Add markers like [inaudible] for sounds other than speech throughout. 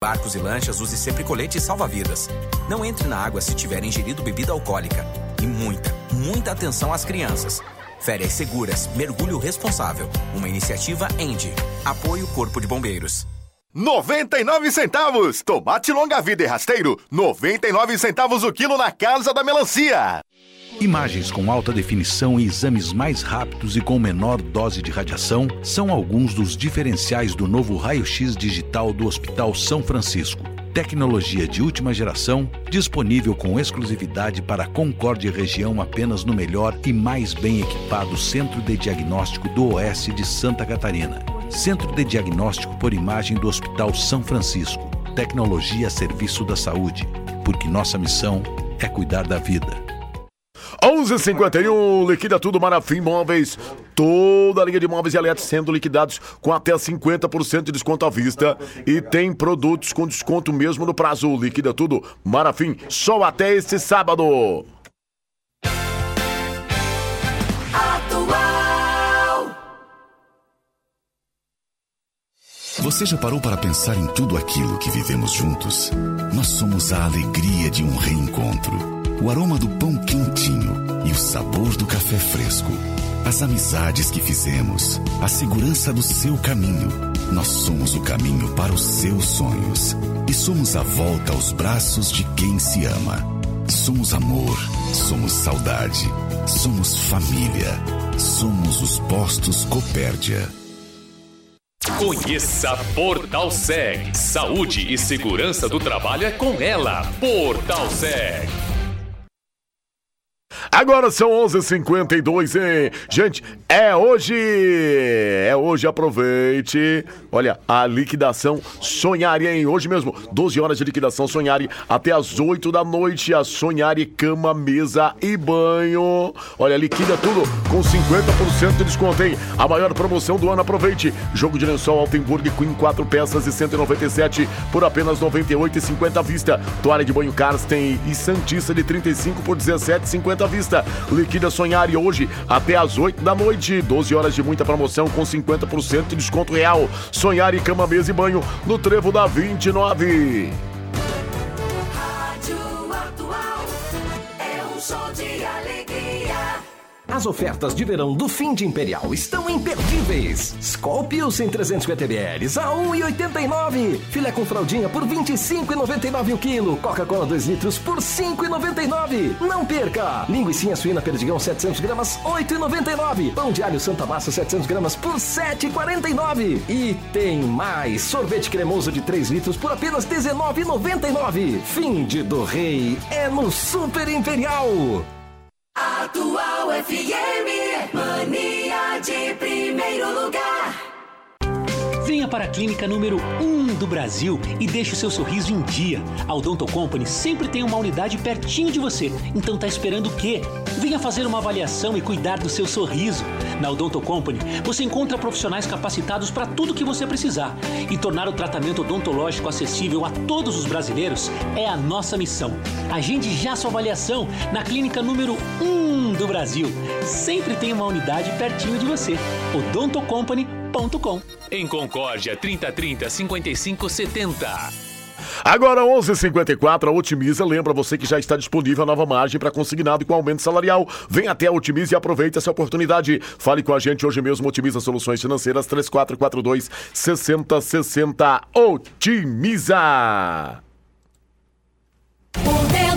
Barcos e lanchas, use sempre colete e salva-vidas. Não entre na água se tiver ingerido bebida alcoólica. E muita, muita atenção às crianças. Férias seguras, mergulho responsável. Uma iniciativa ENDE. Apoio Corpo de Bombeiros. 99 centavos! Tomate longa vida e rasteiro, 99 centavos o quilo na Casa da Melancia. Imagens com alta definição e exames mais rápidos e com menor dose de radiação são alguns dos diferenciais do novo raio-x digital do Hospital São Francisco. Tecnologia de última geração, disponível com exclusividade para a Concórdia região apenas no melhor e mais bem equipado Centro de Diagnóstico do Oeste de Santa Catarina. Centro de Diagnóstico por Imagem do Hospital São Francisco. Tecnologia a serviço da saúde, porque nossa missão é cuidar da vida. 11:51 liquida tudo Marafim Móveis. Toda a linha de móveis e elétricos sendo liquidados com até 50% de desconto à vista. E tem produtos com desconto mesmo no prazo. Liquida tudo Marafim, só até este sábado. Atual. Você já parou para pensar em tudo aquilo que vivemos juntos? Nós somos a alegria de um reencontro o aroma do pão quentinho e o sabor do café fresco. As amizades que fizemos, a segurança do seu caminho. Nós somos o caminho para os seus sonhos. E somos a volta aos braços de quem se ama. Somos amor, somos saudade, somos família. Somos os postos Copérdia. Conheça Portal Seg. Saúde e segurança do trabalho é com ela. Portal Seg. Agora são 11h52, hein? Gente, é hoje! É hoje, aproveite. Olha, a liquidação Sonhari, hein? Hoje mesmo, 12 horas de liquidação Sonhari até as 8 da noite. A Sonhari cama, mesa e banho. Olha, liquida tudo com 50% de desconto, hein? A maior promoção do ano, aproveite. Jogo de lençol Altenburg Queen 4 peças e 197 por apenas 98,50 à vista. Toalha de banho Karsten e Santista de 35 por 17,50 à vista. Liquida Sonhari hoje até as 8 da noite. 12 horas de muita promoção com 50% de desconto real. Sonhari cama, mesa e banho no Trevo da 29. As ofertas de verão do fim de Imperial estão imperdíveis. Scorpius em 350ml a 1,89. Filé com fraldinha por 25,99 o quilo. Coca-Cola 2 litros por 5,99. Não perca! Linguiça suína perdigão 700 gramas 8,99. Pão de alho Santa Massa 700 gramas por 7,49. E tem mais. Sorvete cremoso de 3 litros por apenas 19,99. Fim de do rei é no Super Imperial. Atual FM, mania de primeiro lugar. Venha para a clínica número 1 um do Brasil e deixe o seu sorriso em dia. A Odonto Company sempre tem uma unidade pertinho de você. Então tá esperando o quê? Venha fazer uma avaliação e cuidar do seu sorriso. Na Odonto Company, você encontra profissionais capacitados para tudo que você precisar. E tornar o tratamento odontológico acessível a todos os brasileiros é a nossa missão. Agende já sua avaliação na clínica número 1 um do Brasil. Sempre tem uma unidade pertinho de você. Odontocompany.com em Concórdia, 3030 5570. Agora 11:54 a Otimiza lembra você que já está disponível a nova margem para consignado com aumento salarial. Vem até a Otimiza e aproveite essa oportunidade. Fale com a gente hoje mesmo Otimiza Soluções Financeiras 3442 6060 Otimiza. Atual.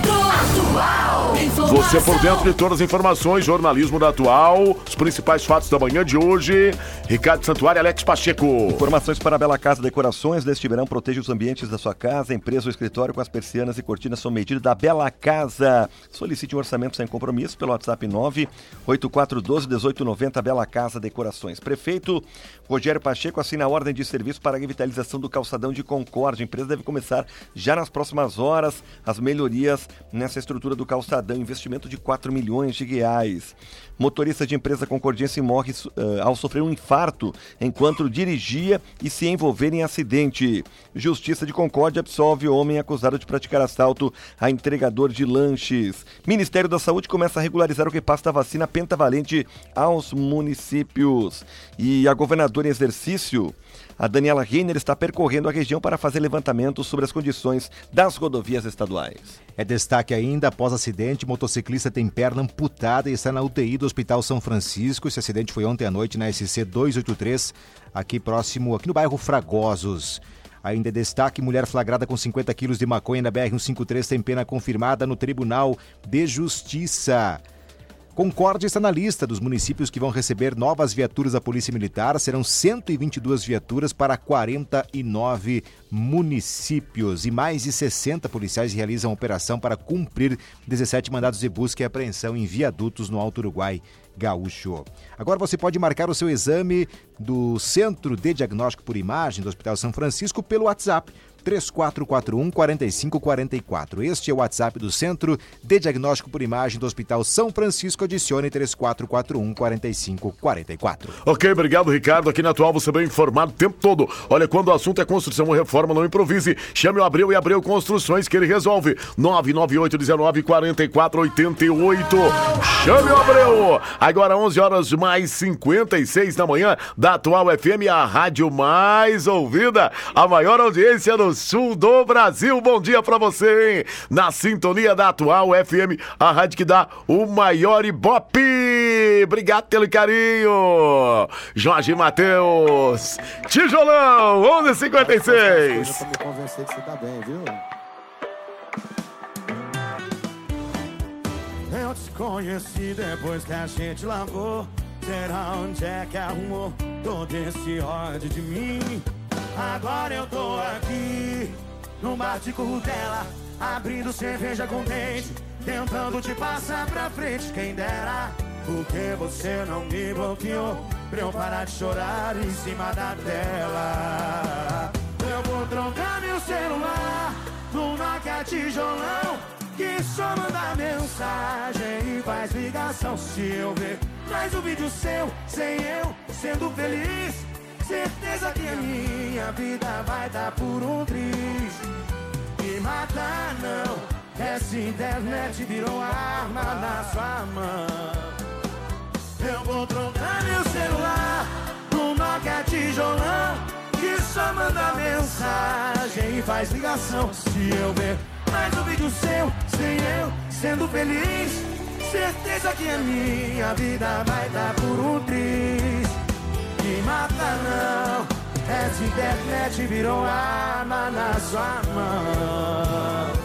Você por dentro de todas as informações, jornalismo da atual, os principais fatos da manhã de hoje. Ricardo Santuário, Alex Pacheco. Informações para a Bela Casa Decorações. Neste verão, proteja os ambientes da sua casa, empresa ou escritório com as persianas e cortinas sob medida da Bela Casa. Solicite um orçamento sem compromisso pelo WhatsApp 98412-1890 Bela Casa Decorações. Prefeito Rogério Pacheco assina a ordem de serviço para a revitalização do calçadão de Concórdia. A empresa deve começar já nas próximas horas as melhorias nessa estrutura do calçadão. Investimento de 4 milhões de reais. Motorista de empresa concordiense morre uh, ao sofrer um infarto enquanto dirigia e se envolver em acidente. Justiça de Concórdia absolve homem acusado de praticar assalto a entregador de lanches. Ministério da Saúde começa a regularizar o repasse da vacina pentavalente aos municípios. E a governadora em exercício A Daniela Reiner está percorrendo a região para fazer levantamentos sobre as condições das rodovias estaduais. É destaque ainda, após acidente, motociclista tem perna amputada e está na UTI do Hospital São Francisco. Esse acidente foi ontem à noite na SC 283, aqui próximo, aqui no bairro Fragosos. Ainda é destaque, mulher flagrada com 50 quilos de maconha na BR-153 tem pena confirmada no Tribunal de Justiça. Concórdia está na lista dos municípios que vão receber novas viaturas da Polícia Militar. Serão 122 viaturas para 49 municípios. E mais de 60 policiais realizam operação para cumprir 17 mandados de busca e apreensão em viadutos no Alto Uruguai Gaúcho. Agora você pode marcar o seu exame do Centro de Diagnóstico por Imagem do Hospital São Francisco pelo WhatsApp 3441 4544. Este é o WhatsApp do Centro de Diagnóstico por Imagem do Hospital São Francisco. Adicione 3441 4544. Ok, obrigado, Ricardo. Aqui na Atual você bem informado o tempo todo. Olha, quando o assunto é construção ou reforma, não improvise. Chame o Abreu e Abreu Construções que ele resolve. 998 19 44 88. Chame o Abreu. Agora 11 horas mais 56 da manhã da Atual FM, a rádio mais ouvida, a maior audiência sul do Brasil. Bom dia pra você, hein? Na sintonia da Atual FM, a rádio que dá o maior ibope. Obrigado pelo carinho. Jorge Matheus, Tijolão, 11:56. Pra me convencer que você tá bem, viu? Eu te conheci depois que a gente lavou. Será onde é que arrumou todo esse ódio de mim? Agora eu tô aqui, num bar de curtela, abrindo cerveja com dente, tentando te passar pra frente. Quem dera, porque você não me bloqueou, pra eu parar de chorar em cima da tela. Eu vou trocar meu celular no Nokia tijolão, que só manda mensagem e faz ligação. Se eu ver mais um vídeo seu, sem eu sendo feliz. Certeza que a minha vida vai dar por um triz. Me mata não, essa internet virou arma na sua mão. Eu vou trocar meu celular no Nokia tijolão, que só manda mensagem e faz ligação. Se eu ver mais um vídeo seu, sem eu sendo feliz, certeza que a minha vida vai dar por um triz me mata não. Essa internet virou arma na sua mão.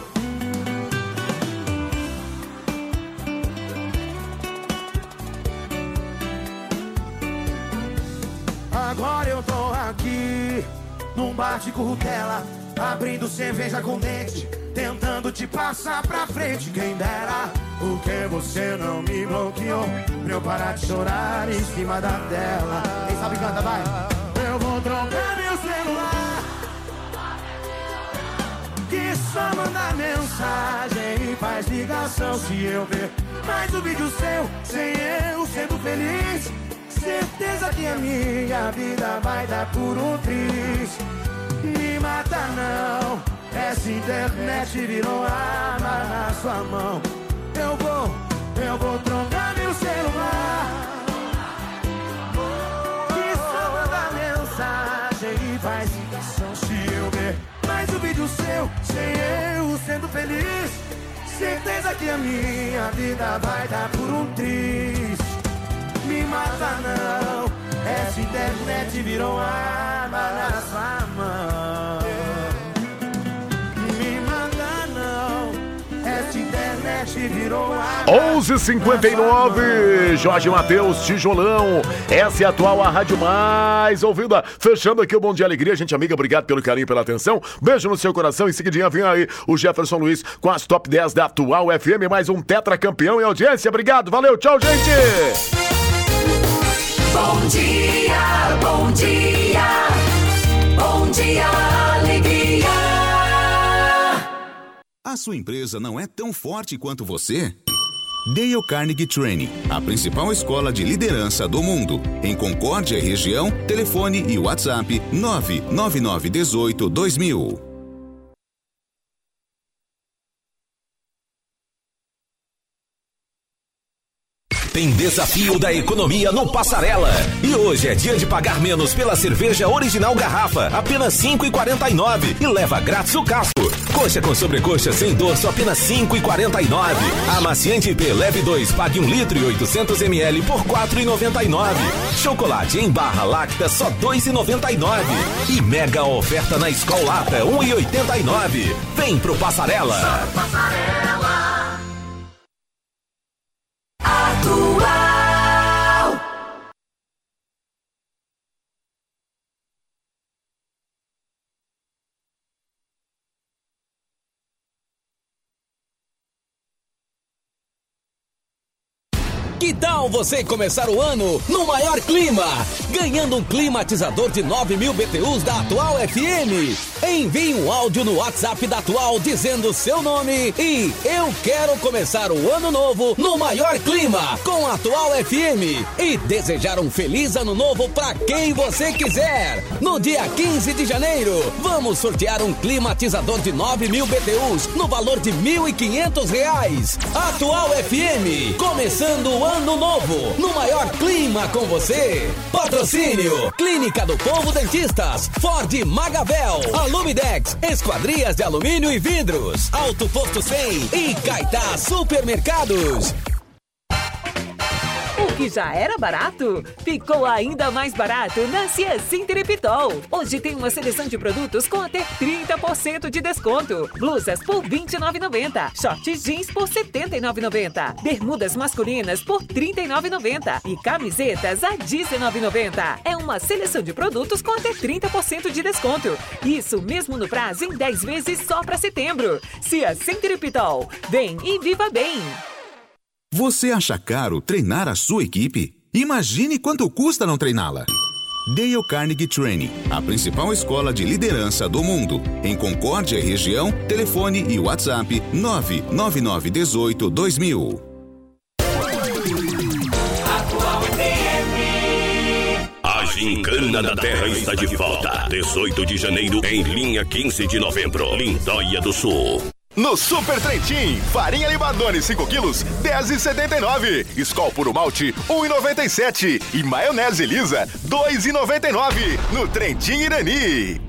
Agora eu tô aqui Num bar de currutela Abrindo cerveja com dente te passar pra frente. Quem dera Porque você não me bloqueou. Pra eu parar de chorar em cima da tela. Quem sabe canta, vai. Eu vou trocar meu celular. Que só manda mensagem e faz ligação Se eu ver mais um vídeo seu Sem eu sendo feliz. Certeza que a minha vida vai dar por um triz. Me mata não Essa internet virou arma na sua mão. Eu vou, eu vou trocar meu celular. Que só manda mensagem e faz ligação Se eu ver. Mais um vídeo seu Sem eu sendo feliz. Certeza que a minha vida vai dar por um triz. Me mata não essa internet virou arma na sua mão. 11:59 Jorge Matheus, Tijolão. Essa é a atual a rádio mais ouvida. Fechando aqui o Bom Dia Alegria, gente amiga, obrigado pelo carinho, pela atenção. Beijo no seu coração. Em seguidinha vem aí o Jefferson Luiz com as top 10 da atual FM, mais um tetracampeão em audiência. Obrigado, valeu, tchau, gente. Bom dia, bom dia, bom dia, A sua empresa não é tão forte quanto você? Dale Carnegie Training, a principal escola de liderança do mundo. Em Concórdia e região, telefone e WhatsApp 99918 2000. Tem desafio da economia no Passarela. E hoje é dia de pagar menos pela cerveja original garrafa, apenas R$ 5,49 e leva grátis o casco. Coxa com sobrecoxa sem dorso, apenas R$ 5,49. Amaciante IP leve 2, pague 1 litro e 800 ml por R$ 4,99. Chocolate em barra lacta só R$ 2,99. E mega oferta na Escolata, R$ 1,89. Vem pro Passarela. Atual. Que tal você começar o ano no maior clima? Ganhando um climatizador de 9 mil BTUs da Atual FM. Envie um áudio no WhatsApp da Atual dizendo seu nome e eu quero começar o ano novo no maior clima com a Atual FM. E desejar um feliz ano novo para quem você quiser. No dia 15 de janeiro, vamos sortear um climatizador de 9 mil BTUs no valor de 1.500 reais. Atual FM, começando o ano novo, no maior clima com você. Patrocínio: Clínica do Povo Dentistas, Ford Magavel, Alumidex, Esquadrias de Alumínio e Vidros, Alto Posto 100 e Caetá Supermercados. Que já era barato, ficou ainda mais barato na Ciacim Terepitol. Hoje tem uma seleção de produtos com até 30% de desconto. Blusas por R$ 29,90. Shorts jeans por R$ 79,90. Bermudas masculinas por R$ 39,90. E camisetas a R$ 19,90. É uma seleção de produtos com até 30% de desconto. Isso mesmo no prazo em 10 vezes só para setembro. Ciacim Terepitol. Vem e viva bem. Você acha caro treinar a sua equipe? Imagine quanto custa não treiná-la. Dale Carnegie Training, a principal escola de liderança do mundo. Em Concórdia e região, telefone e WhatsApp 99918 2000. A Gincana da Terra está de volta. 18 de janeiro em linha 15 de novembro, Lindóia do Sul. No Super Trentin, farinha Limadone 5 quilos, 10,79. Skol Puro Malte, 1,97. E maionese lisa, 2,99. No Trentin Irani.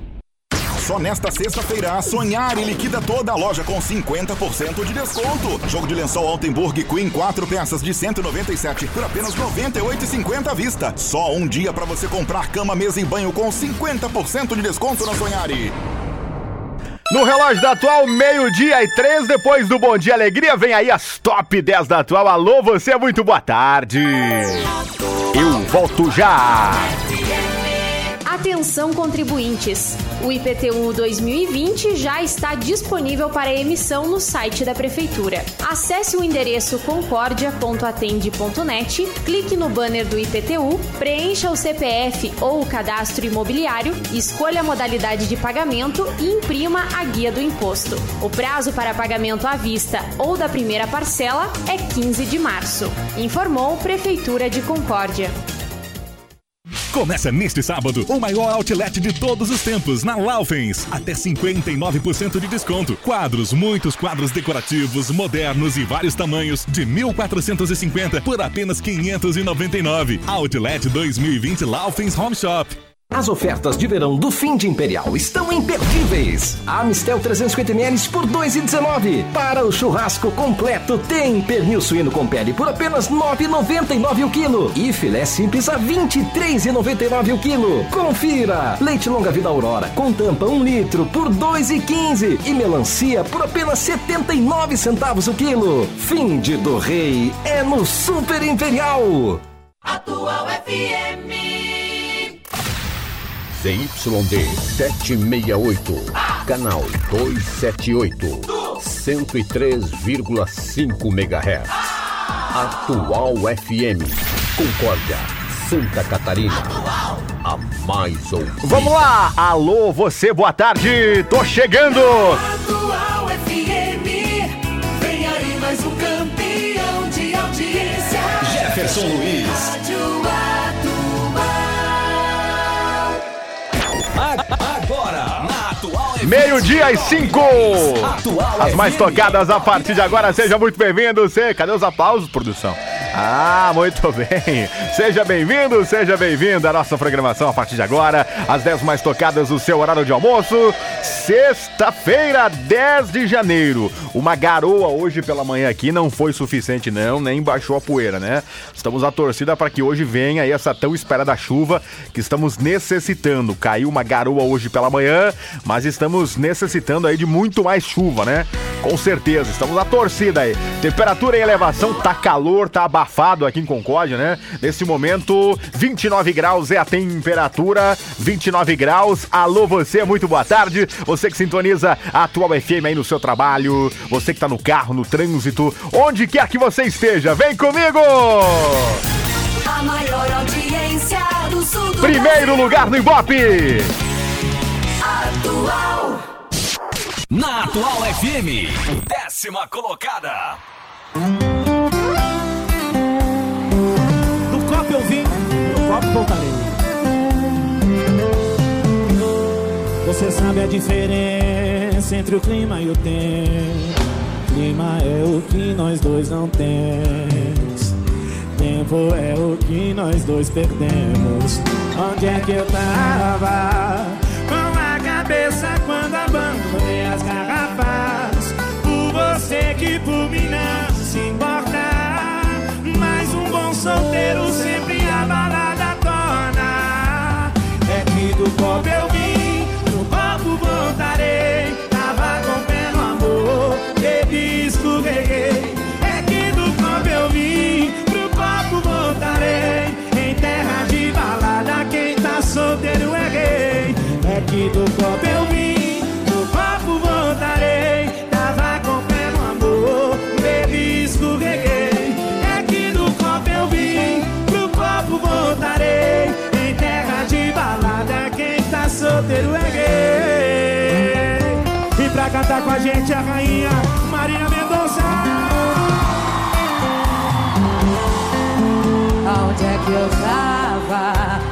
Só nesta sexta-feira, a Sonhar e liquida toda a loja com 50% de desconto. Jogo de lençol Altenburg Queen 4 peças de 197 por apenas 98,50 à vista. Só um dia para você comprar cama, mesa e banho com 50% de desconto na Sonhari. No relógio da atual, meio-dia e três, depois do Bom Dia Alegria, vem aí as top 10 da atual. Alô, você, muito boa tarde. Eu volto já. Atenção contribuintes! O IPTU 2020 já está disponível para emissão no site da Prefeitura. Acesse o endereço concordia.atende.net, clique no banner do IPTU, preencha o CPF ou o cadastro imobiliário, escolha a modalidade de pagamento e imprima a guia do imposto. O prazo para pagamento à vista ou da primeira parcela é 15 de março. Informou Prefeitura de Concórdia. Começa neste sábado o maior outlet de todos os tempos na Laufens. Até 59% de desconto. Quadros, muitos quadros decorativos, modernos e vários tamanhos de 1.450 por apenas 599. Outlet 2020 Laufens Home Shop. As ofertas de verão do fim de Imperial estão imperdíveis. Amistel 350ml por 2,19. Para o churrasco completo tem pernil suíno com pele por apenas 9,99 o quilo. E filé simples a 23,99 o quilo. Confira! Leite longa vida Aurora com tampa 1 litro por 2,15. E melancia por apenas 79 centavos o quilo. Fim de do rei é no Super Imperial. Atual FM. ZYD 768, canal 278, 103,5 MHz. Atual FM, Concórdia, Santa Catarina. A mais ouvida. Vamos lá! Alô, você, boa tarde! Tô chegando! Atual FM. Vem aí mais um campeão de audiência. Jefferson Luiz. Meio-dia e cinco! As mais tocadas a partir de agora, seja muito bem-vindo. Você, cadê os aplausos, produção? Ah, muito [laughs] bem. Seja bem-vindo, seja bem-vindo à nossa programação a partir de agora, as 10 mais tocadas do seu horário de almoço. Sexta-feira, 10 de janeiro. Uma garoa hoje pela manhã aqui não foi suficiente, não, nem baixou a poeira, né? Estamos à torcida para que hoje venha aí essa tão esperada chuva que estamos necessitando. Caiu uma garoa hoje pela manhã, mas estamos necessitando aí de muito mais chuva, né? Com certeza, estamos à torcida aí. Temperatura em elevação, tá calor, tá abafado aqui em Concórdia, né? Nesse momento, 29 graus é a temperatura, 29 graus. Alô, você, muito boa tarde. Você que sintoniza a Atual FM aí no seu trabalho, você que tá no carro, no trânsito, onde quer que você esteja, vem comigo! A maior audiência do sul do Primeiro lugar no Ibope! Na Atual FM, décima colocada. No copo eu vim, no copo voltarei. Você sabe a diferença entre o clima e o tempo. Clima é o que nós dois não temos. Tempo é o que nós dois perdemos. Onde é que eu tava? Com a cabeça quando abandonei as garrafas. Por você que por mim não se importa. Mas um bom solteiro sempre a balada torna. É que do copo eu E pra cantar com a gente a rainha Marina Mendonça. Onde é que eu tava?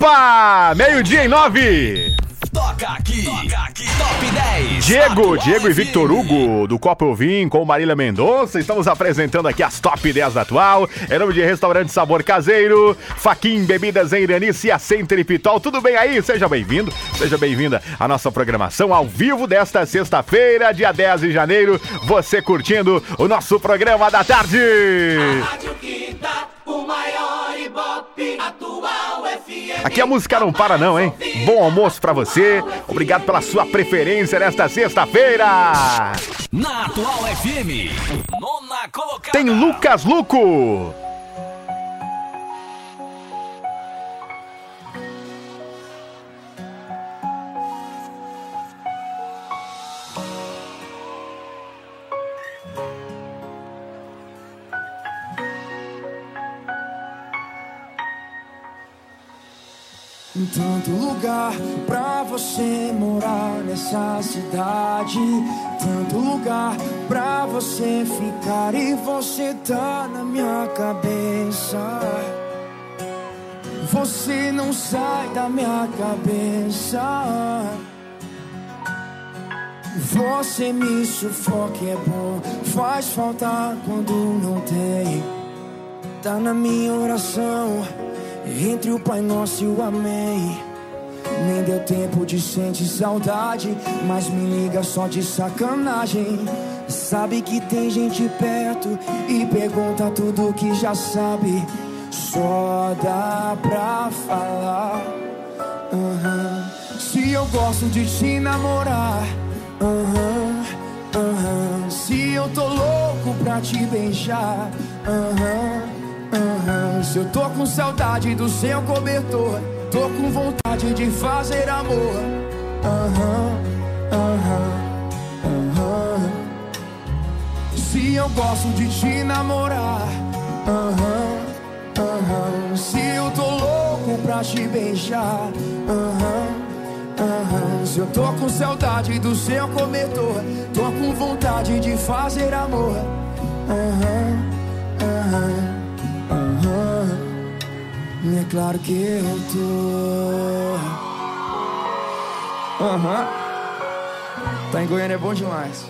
Opa! Meio-dia em nove! Toca aqui, toca aqui. Top 10. Diego, Diego e. Victor Hugo, do Copa Eu Vim, com Marília Mendonça. Estamos apresentando aqui as top 10 da atual. Em nome de Restaurante Sabor Caseiro, Faquin Bebidas em Iranice e a Center Pitol. Tudo bem aí? Seja bem-vindo, seja bem-vinda à nossa programação ao vivo desta sexta-feira, dia 10 de janeiro. Você curtindo o nosso programa da tarde. Rádio que dá o maior ibope. Atual FM. Aqui a música não para não, hein? Bom almoço pra você. Obrigado pela sua preferência nesta sexta-feira. Na Atual FM, nona colocada. Tem Lucas Luco. Tanto lugar pra você morar nessa cidade. Tanto lugar pra você ficar e você tá na minha cabeça. Você não sai da minha cabeça. Você me sufoca, é bom. Faz falta quando não tem. Tá na minha oração. Entre o Pai Nosso e o Amém. Nem deu tempo de sentir saudade. Mas me liga só de sacanagem. Sabe que tem gente perto e pergunta tudo que já sabe. Só dá pra falar. aham. Se eu gosto de te namorar. aham, pra te beijar. Aham, Se eu tô com saudade do seu cobertor, tô com vontade de fazer amor. Se eu gosto de te namorar. Se eu tô louco pra te beijar. Se eu tô com saudade do seu cobertor, tô com vontade de fazer amor. É claro que eu tô. Aham. Tá em Goiânia é bom demais.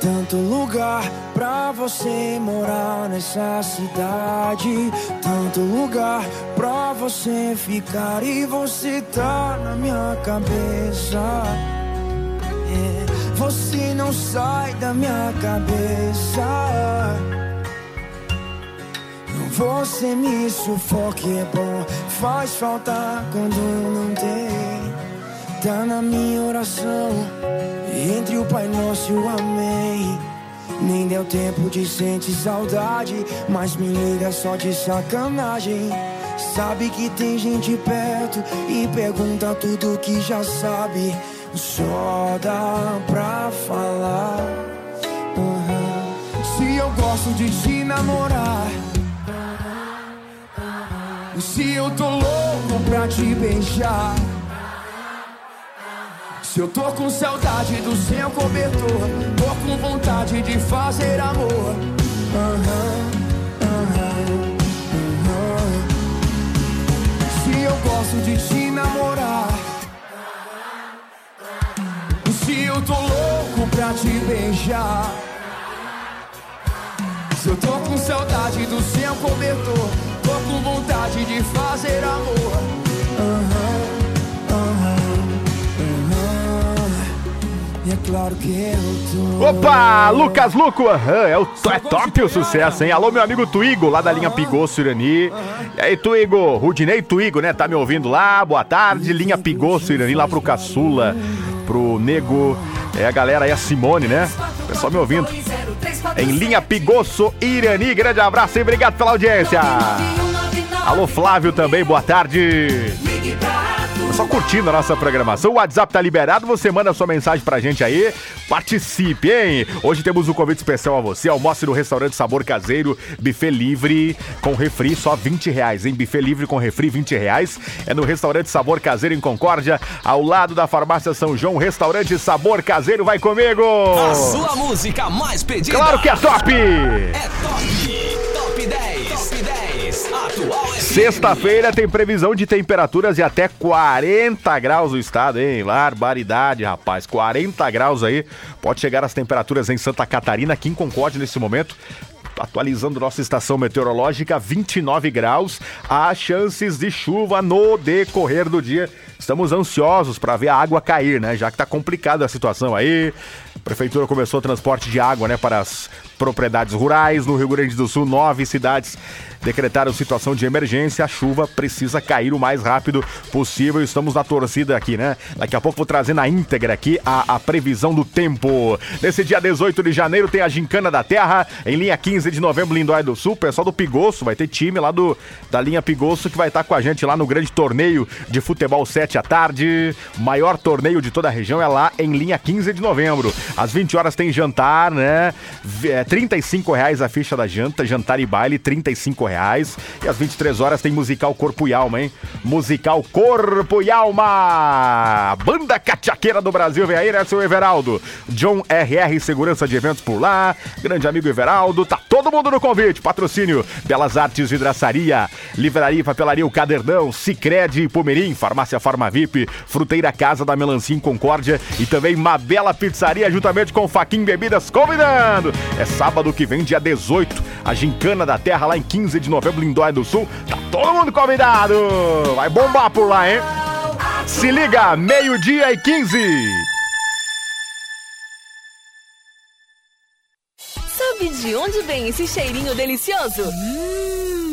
Tanto lugar pra você morar nessa cidade. Tanto lugar pra você ficar e você tá na minha cabeça. É, você não sai da minha cabeça. Você me sufoca, é bom. Faz falta quando não tem. Tá na minha oração. Entre o Pai Nosso e o Amém. Nem deu tempo de sentir saudade. Mas me liga só de sacanagem. Sabe que tem gente perto e pergunta tudo que já sabe. Só dá pra falar. Aham. Se eu gosto de te namorar. Se eu tô louco pra te beijar. Se eu tô com saudade do seu cobertor, tô com vontade de fazer amor. Se eu gosto de te namorar. Se eu tô louco pra te beijar. Se eu tô com saudade do seu cobertor, com vontade de fazer amor. E é claro que eu tô. Opa, Lucas Luco, é, o, é top o sucesso, hein? Alô, meu amigo Tuigo, lá da linha Pigosso Irani. E aí, Tuigo, Rudinei Tuigo, né? Tá me ouvindo lá? Boa tarde, linha Pigosso Irani, lá pro Caçula, pro Nego, é a galera aí, a Simone, né? Pessoal me ouvindo. Em linha Pigosso Irani, grande abraço e obrigado pela audiência. Alô, Flávio também, boa tarde. Só curtindo a nossa programação. O WhatsApp tá liberado, você manda sua mensagem pra gente aí. Participe, hein? Hoje temos um convite especial a você. Almoce no restaurante Sabor Caseiro, buffet livre com refri, só 20 reais, hein? Buffet livre com refri, 20 reais. É no restaurante Sabor Caseiro em Concórdia, ao lado da farmácia São João. Restaurante Sabor Caseiro, vai comigo! A sua música mais pedida. Claro que é top! É top! Top Sexta-feira tem previsão de temperaturas de até 40 graus no estado, hein? Barbaridade, rapaz. 40 graus aí. Pode chegar as temperaturas em Santa Catarina, aqui em nesse momento. Atualizando nossa estação meteorológica, 29 graus. Há chances de chuva no decorrer do dia. Estamos ansiosos para ver a água cair, né? Já que tá complicada a situação aí. A prefeitura começou o transporte de água, né, para as propriedades rurais. No Rio Grande do Sul, nove cidades decretaram situação de emergência. A chuva precisa cair o mais rápido possível. Estamos na torcida aqui, né? Daqui a pouco vou trazer na íntegra aqui a, a previsão do tempo. Nesse dia 18 de janeiro tem a Gincana da Terra. Em linha 15 de novembro, Lindóia do Sul. Pessoal do Pigoço, vai ter time lá do, da linha Pigoço que vai estar com a gente lá no grande torneio de futebol 7 à tarde. O maior torneio de toda a região é lá em linha 15 de novembro. Às 20 horas tem jantar, né? É, 35 reais a ficha da janta, jantar e baile, 35 reais. E às 23 horas tem musical Corpo e Alma, hein? Musical Corpo e Alma! Banda cachaqueira do Brasil, vem aí, né, seu Everaldo? John RR Segurança de Eventos por lá, grande amigo Everaldo, tá todo mundo no convite. Patrocínio Belas Artes Vidraçaria, Livraria e Papelaria O Cadernão, Cicred e Pomerim, Farmácia Farma VIP, Fruteira Casa da Melancia em Concórdia e também Mabela Pizzaria, juntamente com Faquin Bebidas, convidando. É sábado que vem, dia 18, a Gincana da Terra, lá em 15 de novembro, em Dóia do Sul. Tá todo mundo convidado! Vai bombar por lá, hein? Se liga, meio-dia e 15. Sabe de onde vem esse cheirinho delicioso? Hum,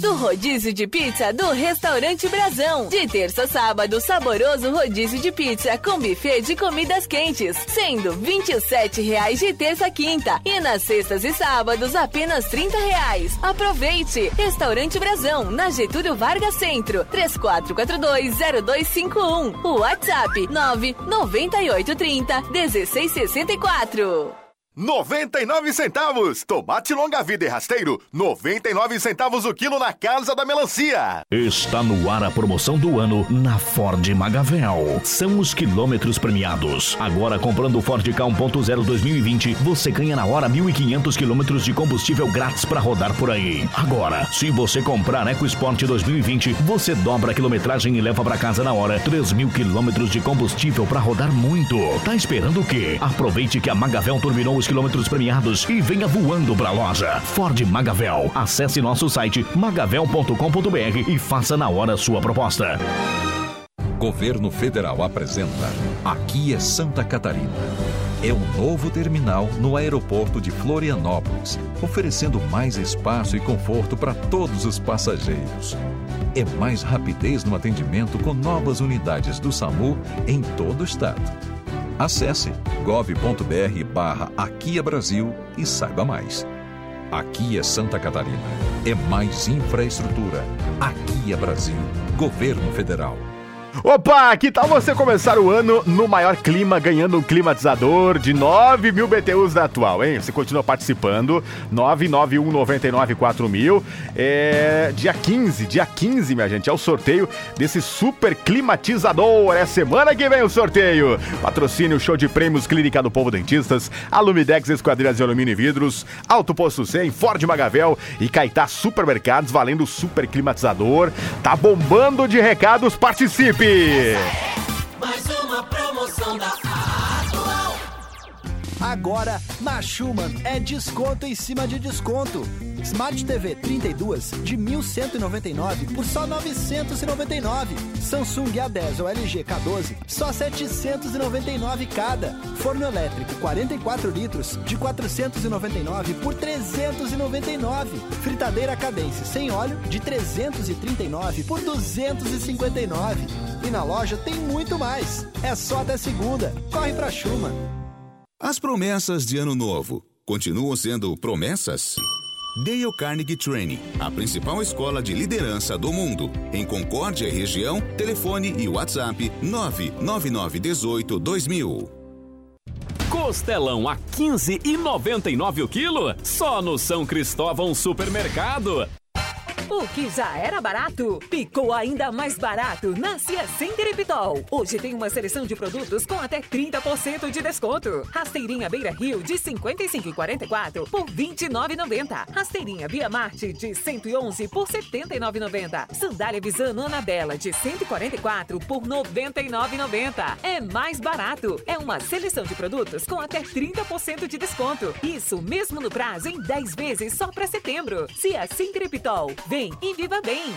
do rodízio de pizza do Restaurante Brasão. De terça a sábado, saboroso rodízio de pizza com buffet de comidas quentes, sendo 27 reais de terça a quinta. E nas sextas e sábados, apenas 30 reais. Aproveite! Restaurante Brasão, na Getúlio Vargas Centro, 3442-0251. O WhatsApp 99830 1664. 99 centavos. Tomate longa vida e rasteiro, 99 centavos o quilo na Casa da Melancia. Está no ar a promoção do ano na Ford Magavel. São os quilômetros premiados. Agora, comprando o Ford K 1.0 2020, você ganha na hora 1.500 quilômetros de combustível grátis para rodar por aí. Agora, se você comprar EcoSport 2020, você dobra a quilometragem e leva para casa na hora 3 mil quilômetros de combustível para rodar muito. Tá esperando o quê? Aproveite que a Magavel terminou os quilômetros premiados e venha voando pra loja. Ford Magavel. Acesse nosso site magavel.com.br e faça na hora sua proposta. Governo Federal apresenta Aqui é Santa Catarina. É um novo terminal no aeroporto de Florianópolis, oferecendo mais espaço e conforto para todos os passageiros. É mais rapidez no atendimento com novas unidades do SAMU em todo o estado. Acesse gov.br barra Aqui é Brasil e saiba mais. Aqui é Santa Catarina. É mais infraestrutura. Aqui é Brasil. Governo Federal. Opa, que tal você começar o ano no maior clima, ganhando um climatizador de 9 mil BTUs da atual, hein? Você continua participando, 991 mil. É, dia 15, dia 15, minha gente, é o sorteio desse super climatizador. É semana que vem o sorteio. Patrocínio Show de Prêmios Clínica do Povo Dentistas, Alumidex Esquadrilhas de Alumínio e Vidros, Alto Posto 100, Ford Magavel e Caetá Supermercados, valendo super climatizador. Tá bombando de recados, participe! Mais uma promoção da Atual. Agora, na Schumann, é desconto em cima de desconto. Smart TV 32 de 1.199 por só 999. Samsung A10 ou LG K12 só 799 cada. Forno elétrico 44 litros de 499 por 399. Fritadeira Cadence sem óleo de 339 por 259. E na loja tem muito mais. É só até segunda. Corre pra Schumann. As promessas de ano novo continuam sendo promessas? Dale Carnegie Training, a principal escola de liderança do mundo. Em Concórdia e região, telefone e WhatsApp 99918 2000. Costelão a 15,99 o quilo? Só no São Cristóvão Supermercado. O que já era barato, ficou ainda mais barato na Cia Epitol. Hoje tem uma seleção de produtos com até 30% de desconto. Rasteirinha Beira Rio de 55,44 por 29,90. Rasteirinha Via Marte de 111 por 79,90. Sandália Visano Anabela de 144 por 99,90. É mais barato. É uma seleção de produtos com até 30% de desconto. Isso mesmo no prazo em 10 vezes só para setembro. Cia Center Epitol. Vem e viva bem.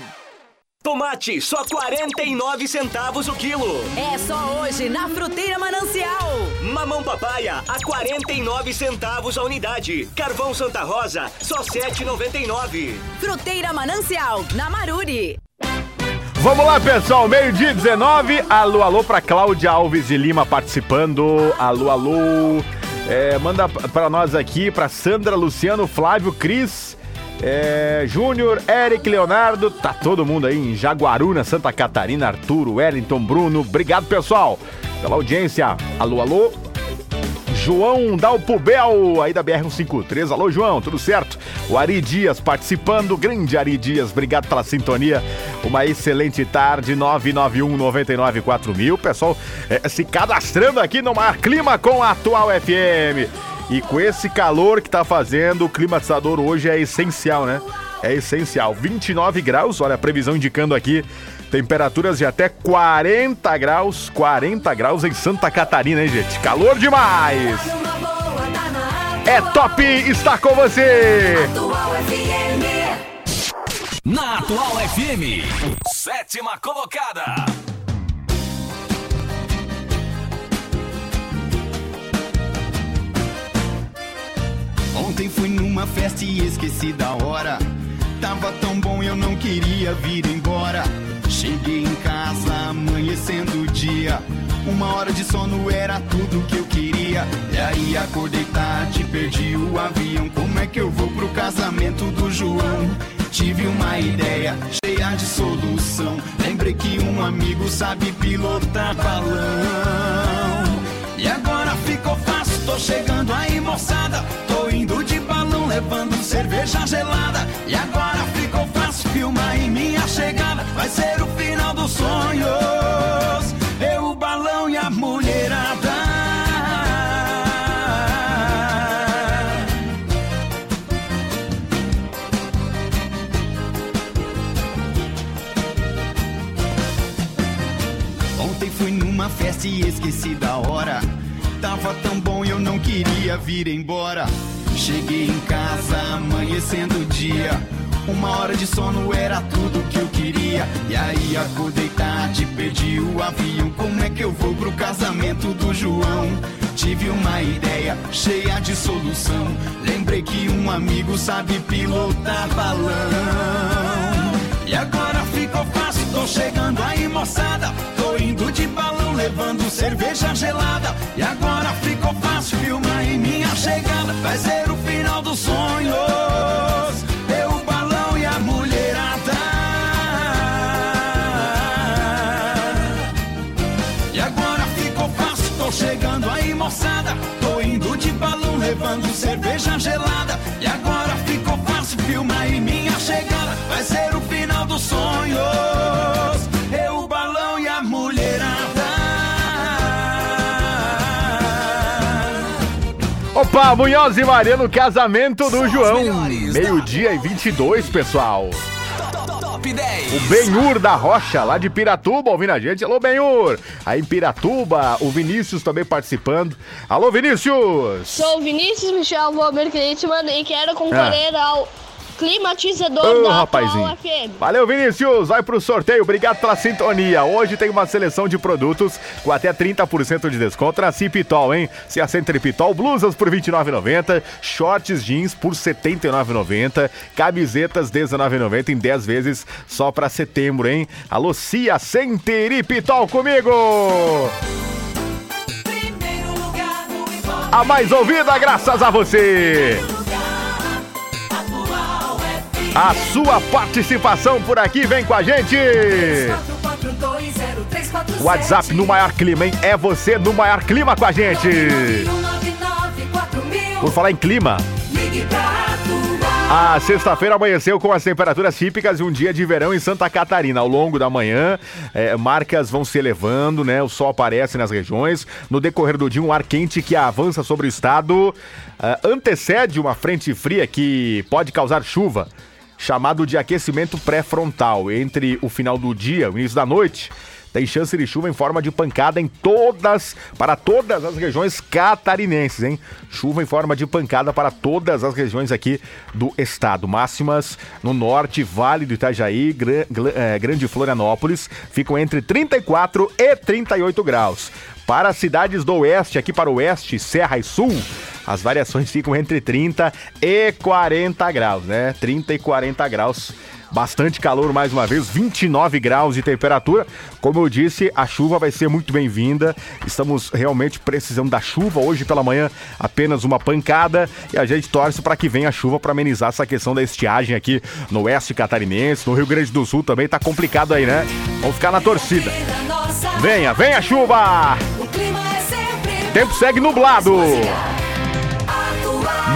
Tomate, só 49 centavos o quilo. É só hoje na Fruteira Manancial. Mamão papaya, a 49 centavos a unidade. Carvão Santa Rosa, só 7,99. Fruteira Manancial, na Maruri. Vamos lá, pessoal, meio-dia 19. Alô, alô pra Cláudia Alves de Lima participando. Alô, alô. É, manda pra nós aqui, pra Sandra, Luciano, Flávio, Cris. É, Júnior, Eric, Leonardo, tá todo mundo aí em Jaguaruna, Santa Catarina, Arturo, Wellington, Bruno. Obrigado, pessoal, pela audiência. Alô, alô. João Dalpubel, aí da BR-153. Alô, João, tudo certo? O Ari Dias participando. Grande Ari Dias, obrigado pela sintonia. Uma excelente tarde, 991 99 mil. Pessoal, é, se cadastrando aqui no Mar Clima com a Atual FM. E com esse calor que tá fazendo, o climatizador hoje é essencial, né? É essencial. 29 graus, olha a previsão indicando aqui temperaturas de até 40 graus, 40 graus em Santa Catarina, hein, gente? Calor demais! É top estar com você! Na Atual FM, sétima colocada. Ontem fui numa festa e esqueci da hora. Tava tão bom, eu não queria vir embora. Cheguei em casa, amanhecendo o dia. Uma hora de sono era tudo que eu queria. E aí acordei tarde, perdi o avião. Como é que eu vou pro casamento do João? Tive uma ideia cheia de solução. Lembrei que um amigo sabe pilotar balão. E agora ficou fácil, tô chegando aí, moçada. Tô indo de balão, levando cerveja gelada. E agora ficou fácil, filma em minha chegada. Vai ser o final dos sonhos. Eu, o balão e a mulherada. Ontem fui numa festa e esqueci da hora. Tava tão bom e eu não queria vir embora. Cheguei em casa, amanhecendo o dia. Uma hora de sono era tudo que eu queria. E aí acordei tarde, perdi o avião. Como é que eu vou pro casamento do João? Tive uma ideia cheia de solução. Lembrei que um amigo sabe pilotar balão. E agora ficou fácil, tô chegando aí, moçada. Indo de balão, levando cerveja gelada. E agora ficou fácil, filma em minha chegada. Vai ser o final dos sonhos. Eu, o balão e a mulherada. E agora ficou fácil, tô chegando aí, moçada. Tô indo de balão, levando cerveja gelada. E agora ficou fácil, filma Opa, Munhoz e Maria no casamento do João. Meio-dia e 22, pessoal. Top 10. O Benhur da Rocha, lá de Piratuba, ouvindo a gente. Alô, Benhur. Aí em Piratuba, o Vinícius também participando. Alô, Vinícius. Sou Vinícius Michel Valber Kretschmann e quero concorrer ao climatizador Ô, da rapazinho. Atual FM. Valeu, Vinícius. Vai pro sorteio. Obrigado pela sintonia. Hoje tem uma seleção de produtos com até 30% de desconto na Cipitol, hein? Se a Centripitol, blusas por R$ 29,90, shorts jeans por R$ 79,90, camisetas R$ 19,90 em 10 vezes só pra setembro, hein? Alô, Cia Centripitol comigo! A mais ouvida graças a você! A sua participação por aqui, vem com a gente! WhatsApp no maior clima, hein? É você no maior clima com a gente! Por falar em clima, a sexta-feira amanheceu com as temperaturas típicas de um dia de verão em Santa Catarina. Ao longo da manhã, eh, marcas vão se elevando, né? O sol aparece nas regiões. No decorrer do dia, um ar quente que avança sobre o estado ah, antecede uma frente fria que pode causar chuva, chamado de aquecimento pré-frontal. Entre o final do dia e o início da noite, tem chance de chuva em forma de pancada em todas, para todas as regiões catarinenses, hein? Chuva em forma de pancada para todas as regiões aqui do estado. Máximas no norte, Vale do Itajaí, eh, Grande Florianópolis, ficam entre 34 e 38 graus. Para as cidades do oeste, aqui para o oeste, Serra e Sul, as variações ficam entre 30 e 40 graus, né? 30 e 40 graus. Bastante calor mais uma vez, 29 graus de temperatura. Como eu disse, a chuva vai ser muito bem-vinda. Estamos realmente precisando da chuva. Hoje pela manhã, apenas uma pancada. E a gente torce para que venha a chuva para amenizar essa questão da estiagem aqui no oeste catarinense. No Rio Grande do Sul também tá complicado aí, né? Vamos ficar na torcida. Venha, venha chuva! Tempo segue nublado.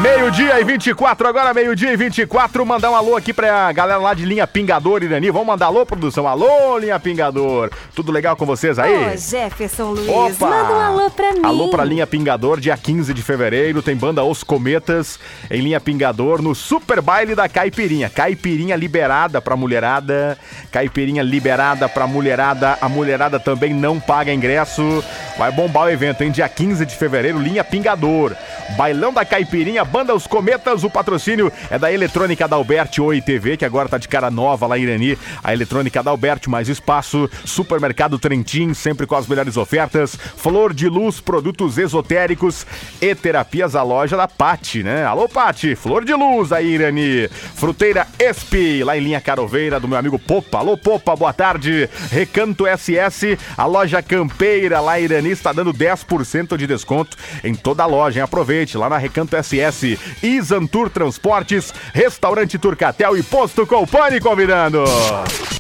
Meio-dia e 24, agora meio-dia e 24. Mandar um alô aqui pra galera lá de linha Pingador, Irani. Vamos mandar alô, produção. Alô, linha Pingador. Tudo legal com vocês aí? Ô, Jefferson Luiz, Opa! manda um alô pra mim. Alô pra linha Pingador, dia 15 de fevereiro. Tem banda Os Cometas em linha Pingador no Super Baile da Caipirinha. Caipirinha liberada pra mulherada. Caipirinha liberada pra mulherada. A mulherada também não paga ingresso. Vai bombar o evento, hein? Dia 15 de fevereiro, linha Pingador. Bailão da Caipirinha, Banda Os Cometas, o patrocínio é da Eletrônica da Alberti Oi TV, que agora tá de cara nova lá em Irani. A Eletrônica da Alberti, mais espaço. Supermercado Trentin, sempre com as melhores ofertas. Flor de Luz, produtos esotéricos e terapias, a loja da Pati, né? Alô, Pati, Flor de Luz aí, Irani. Fruteira Espi, lá em linha Caroveira, do meu amigo Popa. Alô, Popa, boa tarde. Recanto SS, a loja Campeira, lá em Irani, está dando 10% de desconto em toda a loja, hein? Aproveite lá na Recanto SS. Isantur Transportes, Restaurante Turcatel e Posto Colpani convidando.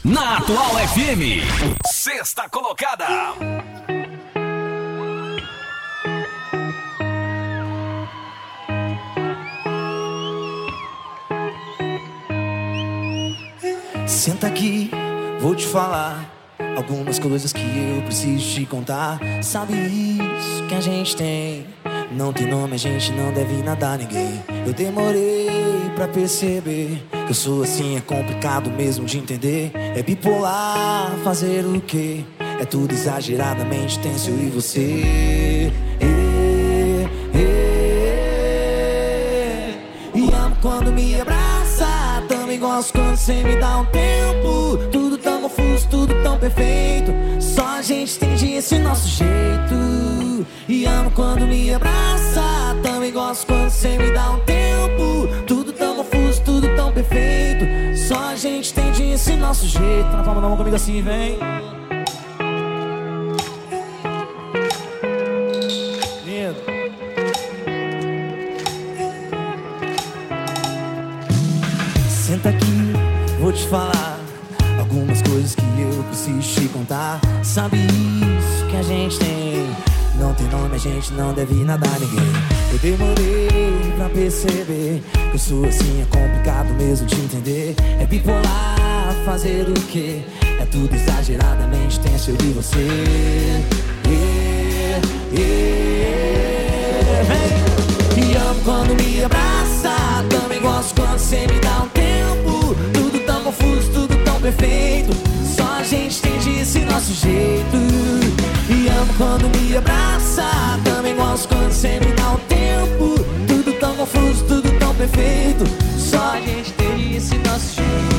Na Atual FM, sexta colocada. Senta aqui, vou te falar algumas coisas que eu preciso te contar. Sabe isso que a gente tem? Não tem nome, a gente não deve nada a ninguém. Eu demorei pra perceber que eu sou assim, é complicado mesmo de entender. É bipolar, fazer o quê? É tudo exageradamente tenso e você. Eh, eh. E amo quando me abraça, também gosto quando você me dá um tempo. Tudo tão perfeito. Só a gente entende esse nosso jeito. E amo quando me abraça, também gosto quando você me dá um tempo. Tudo tão confuso, tudo tão perfeito. Só a gente entende esse nosso jeito. Na palma da mão comigo assim, vem. Senta aqui, vou te falar algumas coisas que eu preciso te contar. Sabe isso que a gente tem? Não tem nome, a gente não deve nada a ninguém. Eu demorei pra perceber que eu sou assim, é complicado mesmo de entender. É bipolar, fazer o quê? É tudo exageradamente tenso eu e você. Yeah, yeah. E amo quando me abraça, também gosto quando você me dá um perfeito. Só a gente entende esse nosso jeito. E amo quando me abraça, também gosto quando você me dá um tempo. Tudo tão confuso, tudo tão perfeito. Só a gente tem esse nosso jeito.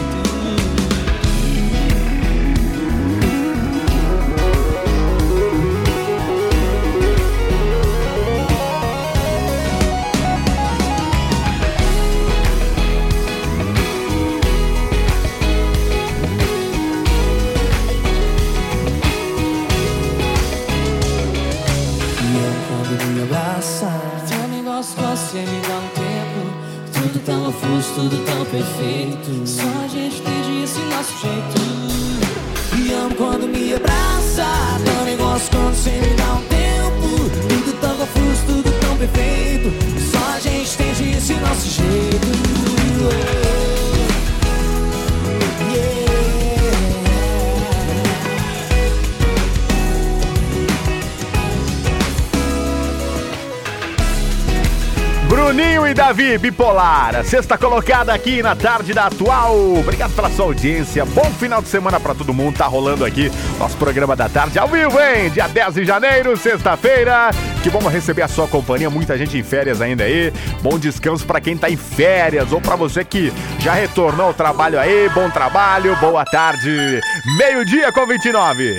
Davi, bipolar. Sexta colocada aqui na tarde da atual. Obrigado pela sua audiência. Bom final de semana pra todo mundo. Tá rolando aqui nosso programa da tarde ao vivo, hein? Dia 10 de janeiro, sexta-feira. Que bom receber a sua companhia. Muita gente em férias ainda aí. Bom descanso pra quem tá em férias ou pra você que já retornou ao trabalho aí. Bom trabalho, boa tarde. Meio-dia com 29.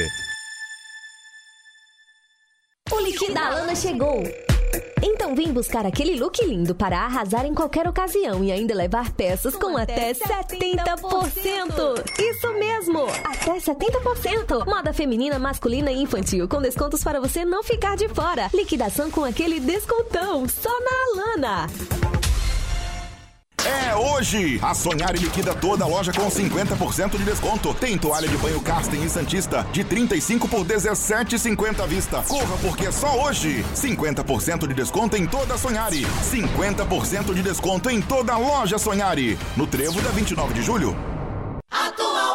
O Liquida Lana chegou. Então vem buscar aquele look lindo para arrasar em qualquer ocasião e ainda levar peças com, até 70%. Isso mesmo, até 70%. Moda feminina, masculina e infantil com descontos para você não ficar de fora. Liquidação com aquele descontão só na Alana. É hoje! A Sonhar liquida toda a loja com 50% de desconto. Tem toalha de banho Casten e Santista de 35 por 17,50 à vista. Corra porque é só hoje! 50% de desconto em toda a Sonhari. 50% de desconto em toda a loja Sonhari. No trevo da 29 de julho. Atual.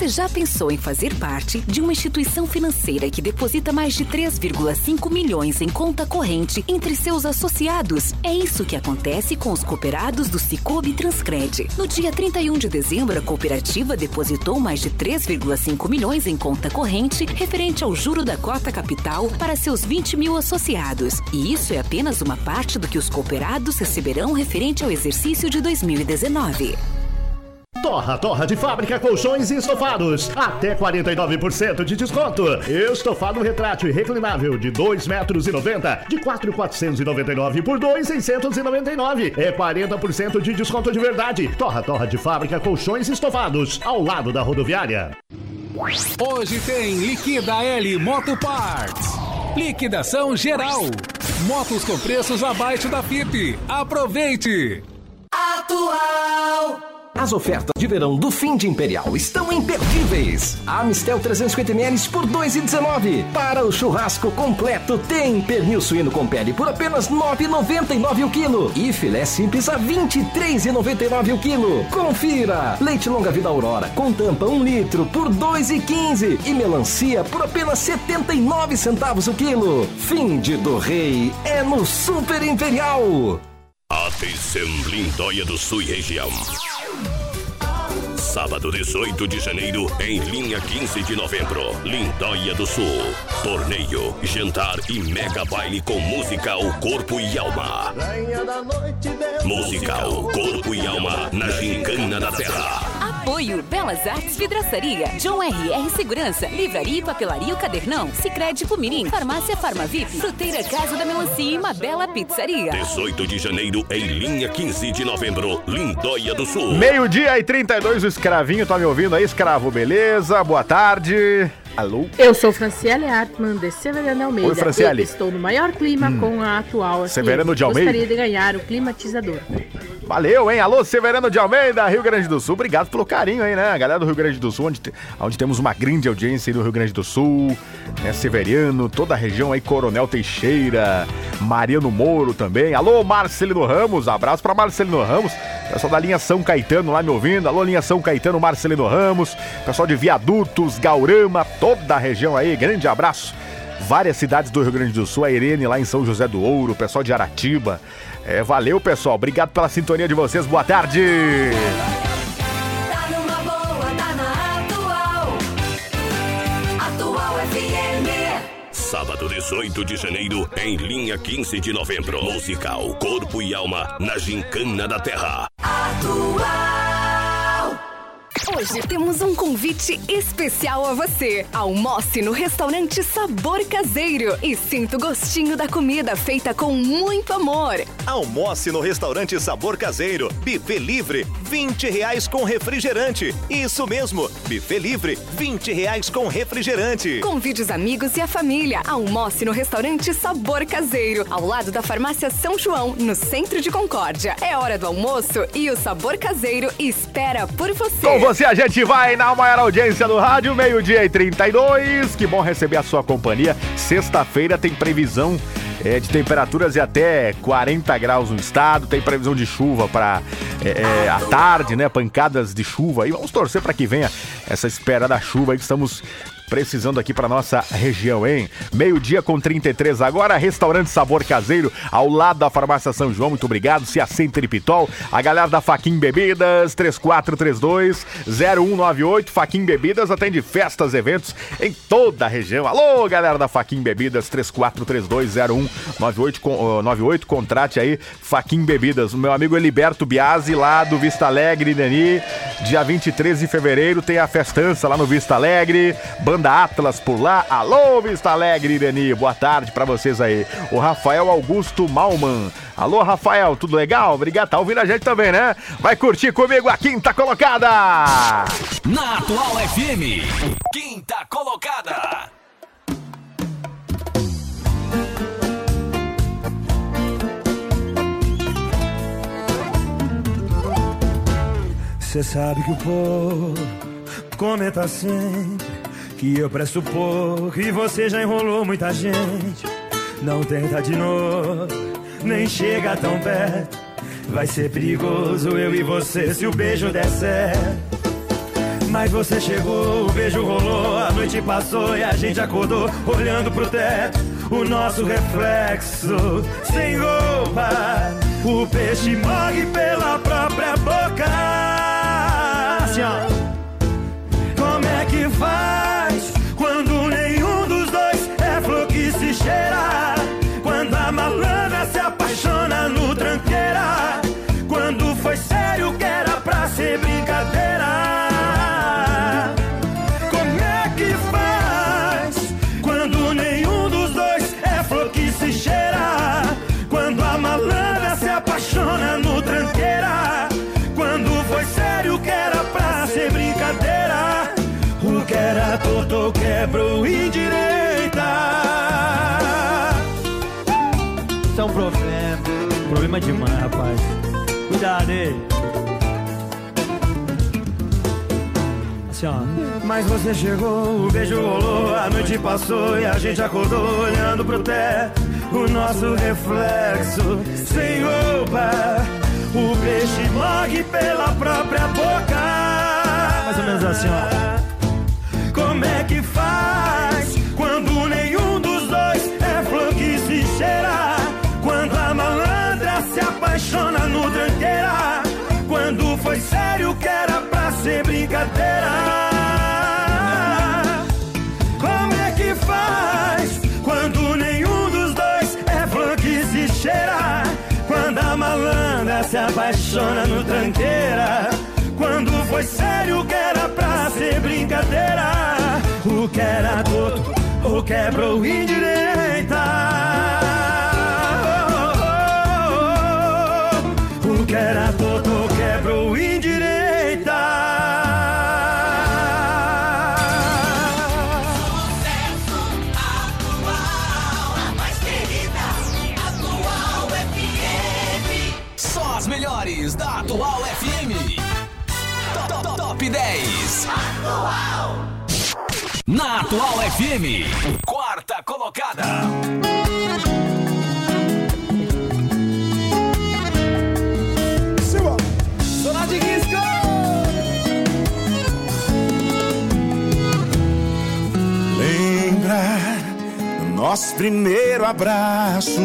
Você já pensou em fazer parte de uma instituição financeira que deposita mais de 3,5 milhões em conta corrente entre seus associados? É isso que acontece com os cooperados do Cicobi Transcred. No dia 31 de dezembro, a cooperativa depositou mais de 3,5 milhões em conta corrente referente ao juro da cota capital para seus 20 mil associados. E isso é apenas uma parte do que os cooperados receberão referente ao exercício de 2019. Torra, torra de fábrica, colchões e estofados. Até 49% de desconto. Estofado retrátil e reclinável de 2 metros e 90, de 4,499 por 2,699. É 40% de desconto de verdade. Torra, torra de fábrica, colchões e estofados. Ao lado da rodoviária. Hoje tem Liquida L Moto Parts. Liquidação geral. Motos com preços abaixo da FIP. Aproveite! Atual. As ofertas de verão do fim de Imperial estão imperdíveis. A Mistel 350ml por 2,19. Para o churrasco completo tem pernil suíno com pele por apenas 9,99 o quilo. E filé simples a 23,99 o quilo. Confira! Leite longa vida Aurora com tampa 1 litro por 2,15. E melancia por apenas 79 centavos o quilo. Fim de do rei é no Super Imperial. Atenção, Lindóia do Sul e região. Sábado 18 de janeiro, em linha 15 de novembro, Lindóia do Sul. Torneio, jantar e mega baile com musical Corpo e Alma. Musical Corpo e Alma na Gincana da Terra. Apoio Belas Artes Vidraçaria, John RR Segurança, Livraria e Papelaria O Cadernão, Sicredi Pumirim, Farmácia Farmavip, Fruteira Casa da Melancia e uma bela pizzaria. 18 de janeiro, em linha 15 de novembro, Lindóia do Sul. Meio-dia e 32, o escravinho tá me ouvindo aí, escravo, beleza? Boa tarde. Alô? Eu sou Franciele Hartmann, de Severino Almeida. Oi, Franciele. Estou no maior clima Hum. com a atual. Severino de Almeida? Gostaria de ganhar o climatizador. Valeu, hein? Alô, Severino de Almeida, Rio Grande do Sul. Obrigado pelo carinho aí, né? A galera do Rio Grande do Sul, onde, te- onde temos uma grande audiência aí do Rio Grande do Sul, né? Severiano, toda a região aí, Coronel Teixeira, Mariano Moro também. Alô, Marcelino Ramos, abraço pra Marcelino Ramos. Pessoal da linha São Caetano lá me ouvindo. Alô, linha São Caetano, Marcelino Ramos. Pessoal de Viadutos, Gaurama, toda a região aí, grande abraço. Várias cidades do Rio Grande do Sul, a Irene lá em São José do Ouro, o pessoal de Aratiba. É, valeu, pessoal. Obrigado pela sintonia de vocês. Boa tarde. Sábado 18 de janeiro, em linha 15 de novembro. Musical Corpo e Alma na Gincana da Terra. Hoje temos um convite especial a você. Almoce no restaurante Sabor Caseiro e sinta o gostinho da comida feita com muito amor. Almoce no restaurante Sabor Caseiro. Buffet livre, 20 reais com refrigerante. Isso mesmo, buffet livre, 20 reais com refrigerante. Convide os amigos e a família. Almoce no restaurante Sabor Caseiro, ao lado da farmácia São João, no centro de Concórdia. É hora do almoço e o Sabor Caseiro espera por você. Você a gente vai na maior audiência do rádio, meio-dia e 32. Que bom receber a sua companhia. Sexta-feira tem previsão é, de temperaturas de até 40 graus no estado, tem previsão de chuva para é, à tarde, né? Pancadas de chuva. E vamos torcer para que venha essa espera da chuva aí que estamos precisando aqui para nossa região, hein? Meio-dia com 33 agora, restaurante Sabor Caseiro, ao lado da Farmácia São João. Muito obrigado, Cia Center e Pitol. A galera da Faquin Bebidas, 3432 0198. Faquin Bebidas atende festas, eventos em toda a região. Alô, galera da Faquin Bebidas, 3432 0198. Com, ó, 98, contrate aí Faquin Bebidas. O meu amigo Eliberto Biasi, lá do Vista Alegre, Nani. Dia 23 de fevereiro tem a festança lá no Vista Alegre. Banda Atlas por lá. Alô, Vista Alegre, Irani. Boa tarde pra vocês aí. O Rafael Augusto Malman. Alô, Rafael, tudo legal? Obrigado. Tá ouvindo a gente também, né? Vai curtir comigo a quinta colocada. Na Atual FM, quinta colocada. Cê sabe que o povo comenta sempre que eu presto pouco e você já enrolou muita gente. Não tenta de novo, nem chega tão perto. Vai ser perigoso eu e você se o beijo der certo. Mas você chegou, o beijo rolou, a noite passou e a gente acordou, olhando pro teto, o nosso reflexo, sem roupa, o peixe morre pela própria boca. Assim. Demais, rapaz. Cuidado aí. Assim, ó. Mas você chegou, o beijo rolou, a noite passou e a gente acordou olhando pro teto. O nosso reflexo sem roupa, o peixe morre pela própria boca. Mais ou menos assim, ó. Como é que faz apaixona no tranqueira? Quando foi sério que era pra ser brincadeira? Como é que faz quando nenhum dos dois é flor que se cheira? Quando a malandra se apaixona no tranqueira? Quando foi sério que era pra ser brincadeira? O que era torto, o quebrou indireita? O que era torto, quebrou indireita? Melhores da Atual FM. Top, top, top 10. Atual. Na Atual FM, quarta colocada. Nosso primeiro abraço?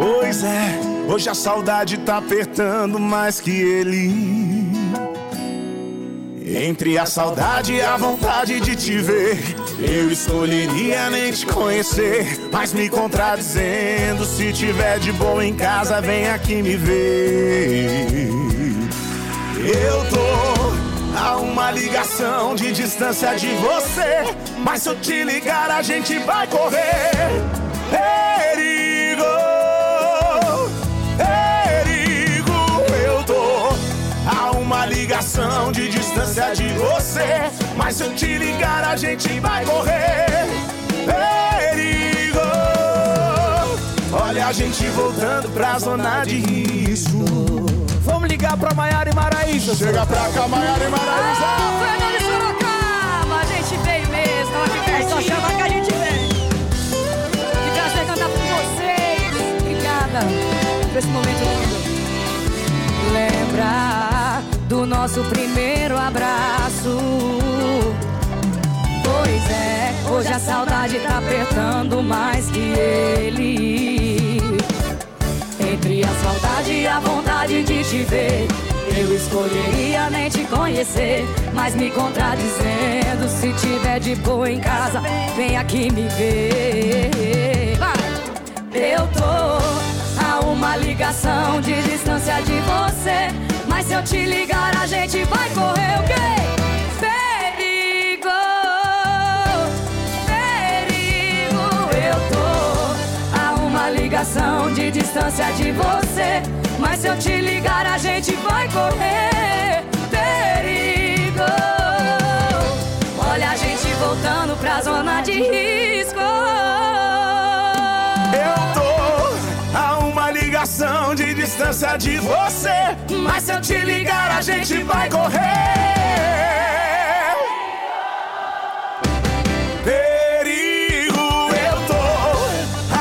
Pois é, hoje a saudade tá apertando mais que ele. Entre a saudade e a vontade de te ver, eu escolheria nem te conhecer. Mas me contradizendo, se tiver de boa em casa, vem aqui me ver. Eu tô a uma ligação de distância de você. Mas se eu te ligar, a gente vai correr. Perigo, perigo, eu tô a uma ligação de distância de você. Mas se eu te ligar, a gente vai correr. Perigo, olha a gente voltando pra zona de risco. Vamos ligar pra Maiara e Maraísa. Chega pra cá, Maiara e Maraísa. Esse momento lindo. Lembra do nosso primeiro abraço? Pois é, hoje a saudade tá apertando mais que ele. Entre a saudade e a vontade de te ver, eu escolheria nem te conhecer. Mas me contradizendo, se tiver de boa em casa, vem aqui me ver. Ligação de distância de você. Mas se eu te ligar, a gente vai correr o quê? Ligação de distância de você. Mas se eu te ligar, a gente vai correr. Perigo, olha a gente voltando pra zona de risco. Distância de você. Mas se eu te ligar, a gente vai correr. Perigo, eu tô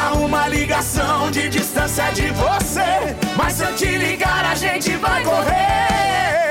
a uma ligação de distância de você. Mas se eu te ligar, a gente vai correr.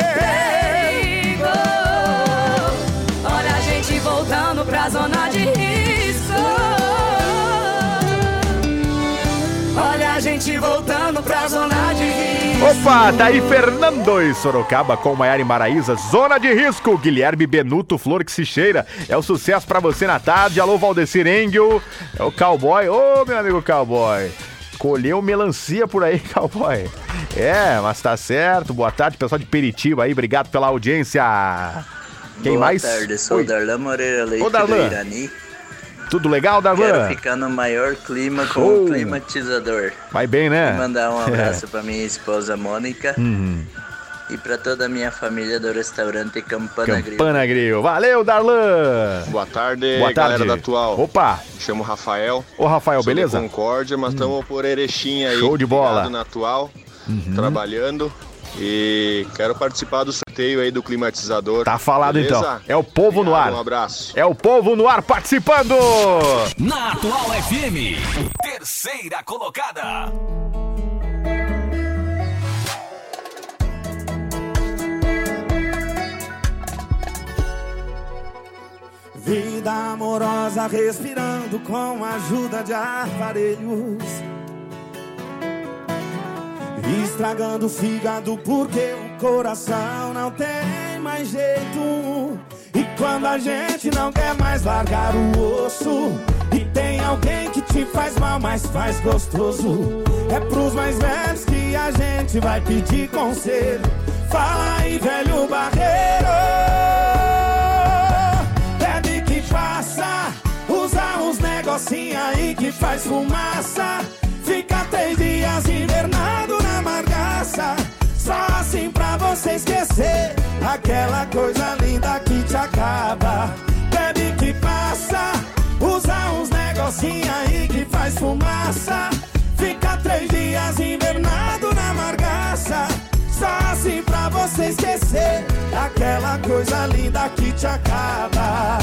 Opa, tá aí Fernando e Sorocaba com Maiara e Maraísa, Zona de Risco, Guilherme Benuto, Flor que se cheira, é o sucesso pra você na tarde, alô Valdecir Engel, é o cowboy, ô meu amigo cowboy, colheu melancia por aí, [laughs] cowboy, é, mas tá certo, boa tarde pessoal de Peritiba aí, obrigado pela audiência, quem Boa mais? tarde, sou Oi. o Darlan Moreira Leite Ô, Darlan. do Irani. Tudo legal, Quero Darlan? ficar no maior clima com o climatizador. Vai bem, né? Mandar um [laughs] abraço pra minha esposa Mônica Uhum. e pra toda a minha família do restaurante Campana Grill. Campana Grill, valeu Darlan! Boa tarde, Boa tarde. galera da Atual. Opa! Me chamo Rafael. Ô Rafael, sou beleza? Concórdia, mas estamos por Erechim aí. Show de bola. na Atual, Uhum. trabalhando. E quero participar do sorteio aí do climatizador. Tá falado beleza? então. É o povo no ar. Um abraço. É o povo no ar participando! Na Atual FM, terceira colocada. Vida amorosa respirando com a ajuda de aparelhos. Estragando o fígado porque o coração não tem mais jeito. E quando a gente não quer mais largar o osso. E tem alguém que te faz mal, mas faz gostoso. É pros mais velhos que a gente vai pedir conselho. Fala aí, velho barreiro. Bebe que passa, usa uns negocinho aí que faz fumaça. Fica três dias invernado Só assim pra você esquecer aquela coisa linda que te acaba. Bebe que passa, usa uns negocinho aí que faz fumaça. Fica três dias invernado na margaça. Só assim pra você esquecer aquela coisa linda que te acaba.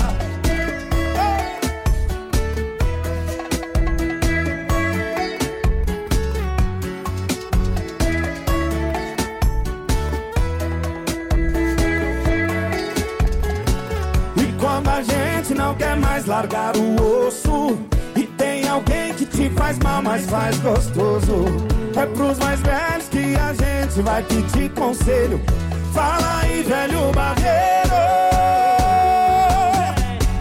Não quer mais largar o osso. E tem alguém que te faz mal, mas faz gostoso. É pros mais velhos que a gente vai pedir conselho. Fala aí, velho barreiro.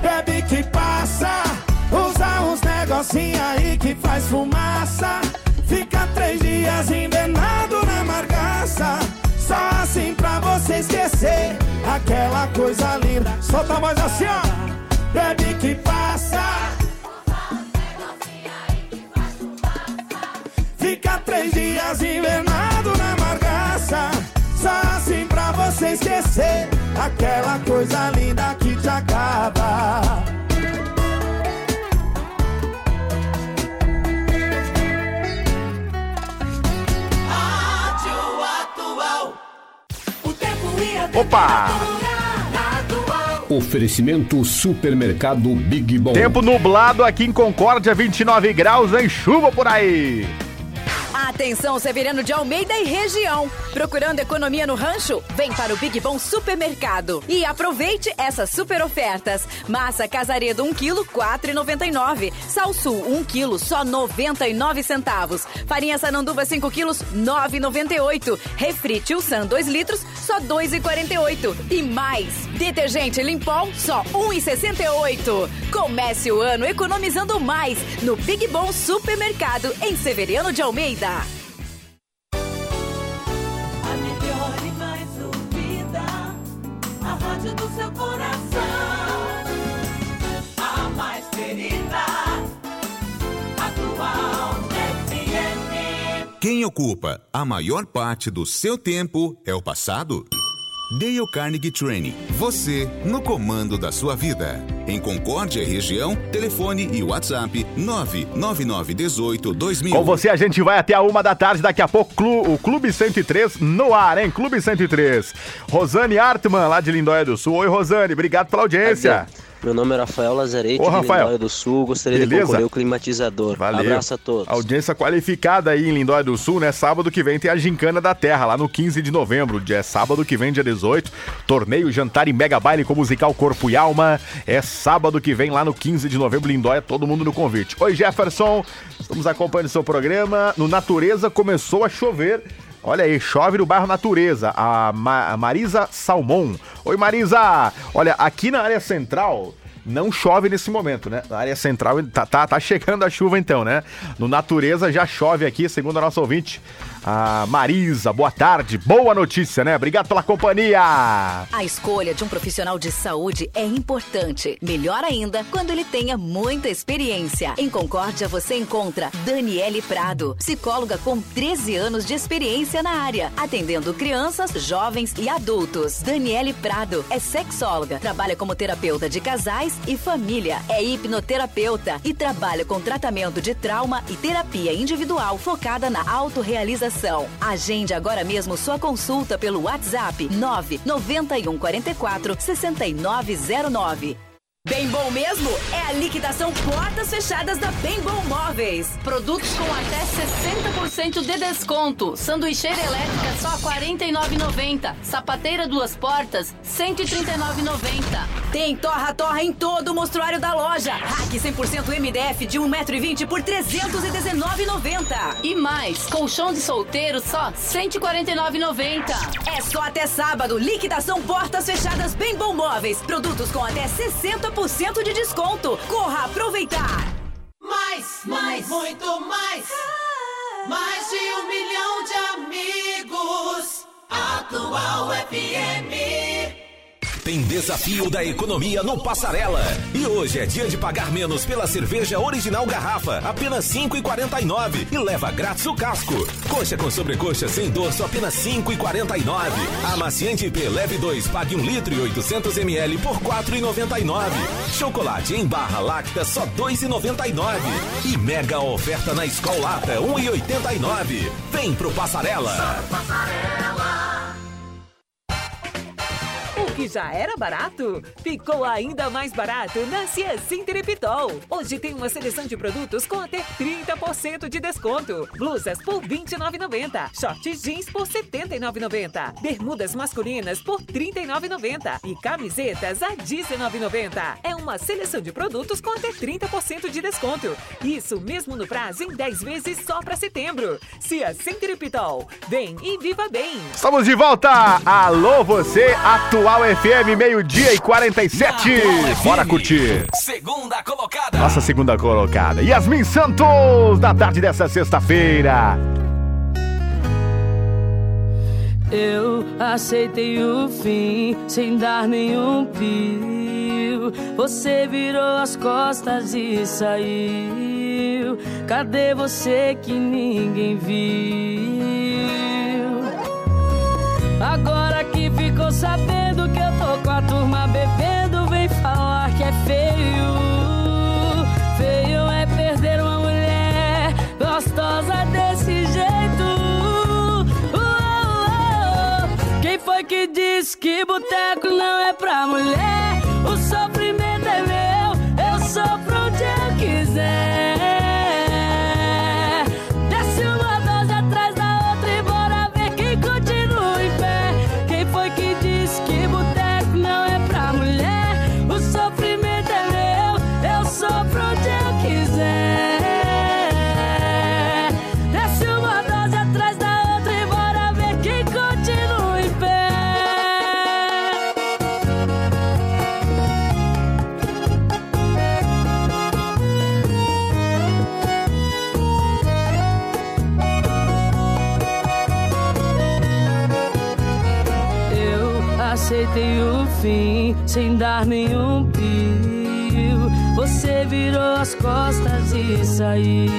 Bebe que passa Usa uns negocinho aí que faz fumaça. Fica três dias invernado na margaça. Só assim pra você esquecer Aquela coisa linda. Solta mais assim, ó Bebe que passa Fica três dias invernado na margaça Só assim pra você esquecer Aquela coisa linda que te acaba Rádio Atual. O tempo ia Opa! Oferecimento Supermercado Big Bom. Tempo nublado aqui em Concórdia, 29 graus, em chuva por aí. Atenção, Severiano de Almeida e região. Procurando economia no rancho? Vem para o Big Bom Supermercado e aproveite essas super ofertas. Massa Casaredo 1 kg 4,99. Salsul 1 kg só 99 centavos. Farinha Sananduva 5 kg 9,98. Refri Tilsan 2 litros só 2,48. E mais, detergente Limpol só 1,68. Comece o ano economizando mais no Big Bom Supermercado em Severiano de Almeida. A melhor e mais ouvida. A rádio do seu coração. A mais querida. Atual FM. Quem ocupa a maior parte do seu tempo é o passado? Dale Carnegie Training. Você no comando da sua vida. Em Concórdia e região, telefone e WhatsApp 99918 2000. Com você a gente vai até a uma da tarde, daqui a pouco clu- o Clube 103 no ar, hein? Clube 103. Rosane Artman, lá de Lindóia do Sul. Oi, Rosane, obrigado pela audiência. Meu nome é Rafael Lazarete, Ô, de Rafael. Lindóia do Sul. Gostaria de Beleza? concorrer ao climatizador. Valeu. Abraço a todos. Audiência qualificada aí em Lindóia do Sul, né? Sábado que vem tem a Gincana da Terra, lá no 15 de novembro. Dia sábado que vem, dia 18. Torneio, jantar e mega baile com musical Corpo e Alma. É sábado que vem, lá no 15 de novembro, Lindóia, todo mundo no convite. Oi, Jefferson. Estamos acompanhando seu programa. No Natureza começou a chover. Olha aí, chove no bairro Natureza. A, Ma- a Marisa Salmon. Oi, Marisa. Olha, aqui na área central não chove nesse momento, né? Na área central tá, tá, tá chegando a chuva então, né? No Natureza já chove aqui, segundo a nossa ouvinte, a Marisa. Boa tarde, boa notícia, né? Obrigado pela companhia. A escolha de um profissional de saúde é importante. Melhor ainda quando ele tenha muita experiência. Em Concórdia você encontra Daniele Prado, psicóloga com 13 anos de experiência na área, atendendo crianças, jovens e adultos. Daniele Prado é sexóloga, trabalha como terapeuta de casais e família, é hipnoterapeuta e trabalha com tratamento de trauma e terapia individual focada na autorrealização. Agende agora mesmo sua consulta pelo WhatsApp 991 44 6909. Bem bom mesmo é a liquidação portas fechadas da Bem Bom Móveis. Produtos com até 60% de desconto. Sanduicheira elétrica só R$ 49,90. Sapateira duas portas, R$ 139,90. Tem torra-torra em todo o mostruário da loja. Rack 100% MDF de 1,20m por R$ 319,90. E mais, colchão de solteiro só R$ 149,90. É só até sábado. Liquidação portas fechadas Bem Bom Móveis. Produtos com até 60% de desconto. Corra aproveitar. Mais, mais, muito mais. Mais de um milhão de amigos. Atual FM. Tem desafio da economia no Passarela. E hoje é dia de pagar menos pela cerveja original garrafa, apenas R$ 5,49 e leva grátis o casco. Coxa com sobrecoxa sem dorso, apenas R$ 5,49. Amaciante IP leve 2, pague 1 litro e 800 ml por R$ 4,99. Chocolate em barra lacta só R$ 2,99. E mega oferta na Escolata, R$ 1,89. Vem pro Passarela. O que já era barato, ficou ainda mais barato na Ciacim Terepitol. Hoje tem uma seleção de produtos com até 30% de desconto. Blusas por R$ 29,90. Shorts jeans por R$ 79,90. Bermudas masculinas por R$ 39,90. E camisetas a R$ 19,90. É uma seleção de produtos com até 30% de desconto. Isso mesmo no prazo em 10 vezes só para setembro. Ciacim Terepitol. Vem e viva bem. Estamos de volta. Alô, você, Atual FM, meio-dia e 47. Bora curtir. Segunda colocada. Nossa segunda colocada. Yasmin Santos, da tarde dessa sexta-feira. Eu aceitei o fim sem dar nenhum pio. Você virou as costas e saiu. Cadê você que ninguém viu? Ficou sabendo que eu tô com a turma bebendo, vem falar que é feio. Feio é perder uma mulher gostosa desse jeito. Uh, uh, uh. Quem foi que disse que boteco não é pra mulher? Sem dar nenhum pio. Você virou as costas e saiu.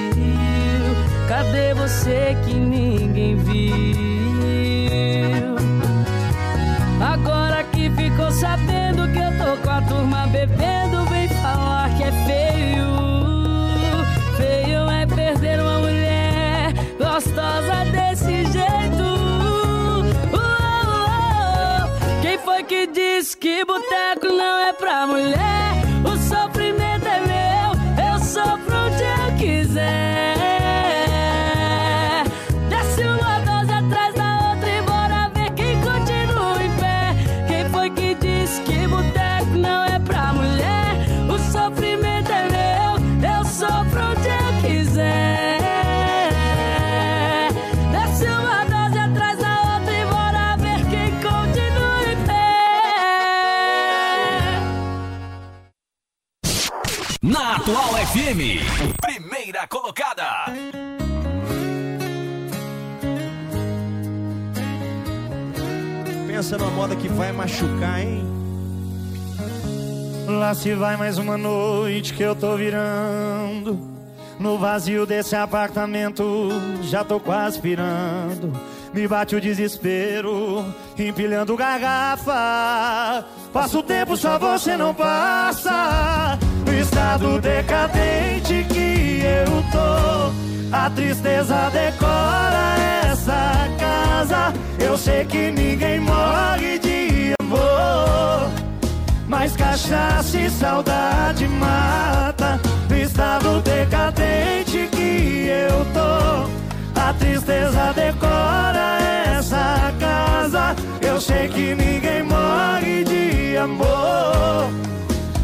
Cadê você que ninguém viu? Agora que ficou sabendo que eu tô com a turma bebendo, mulher? FM, primeira colocada. Pensa numa moda que vai machucar, hein? Lá se vai mais uma noite que eu tô virando. No vazio desse apartamento, já tô quase pirando. Me bate o desespero, empilhando garrafa. Passa o tempo, só você não passa. Estado decadente que eu tô, a tristeza decora essa casa. Eu sei que ninguém morre de amor. Mas cachaça e saudade mata. Estado decadente que eu tô. A tristeza decora essa casa. Eu sei que ninguém morre de amor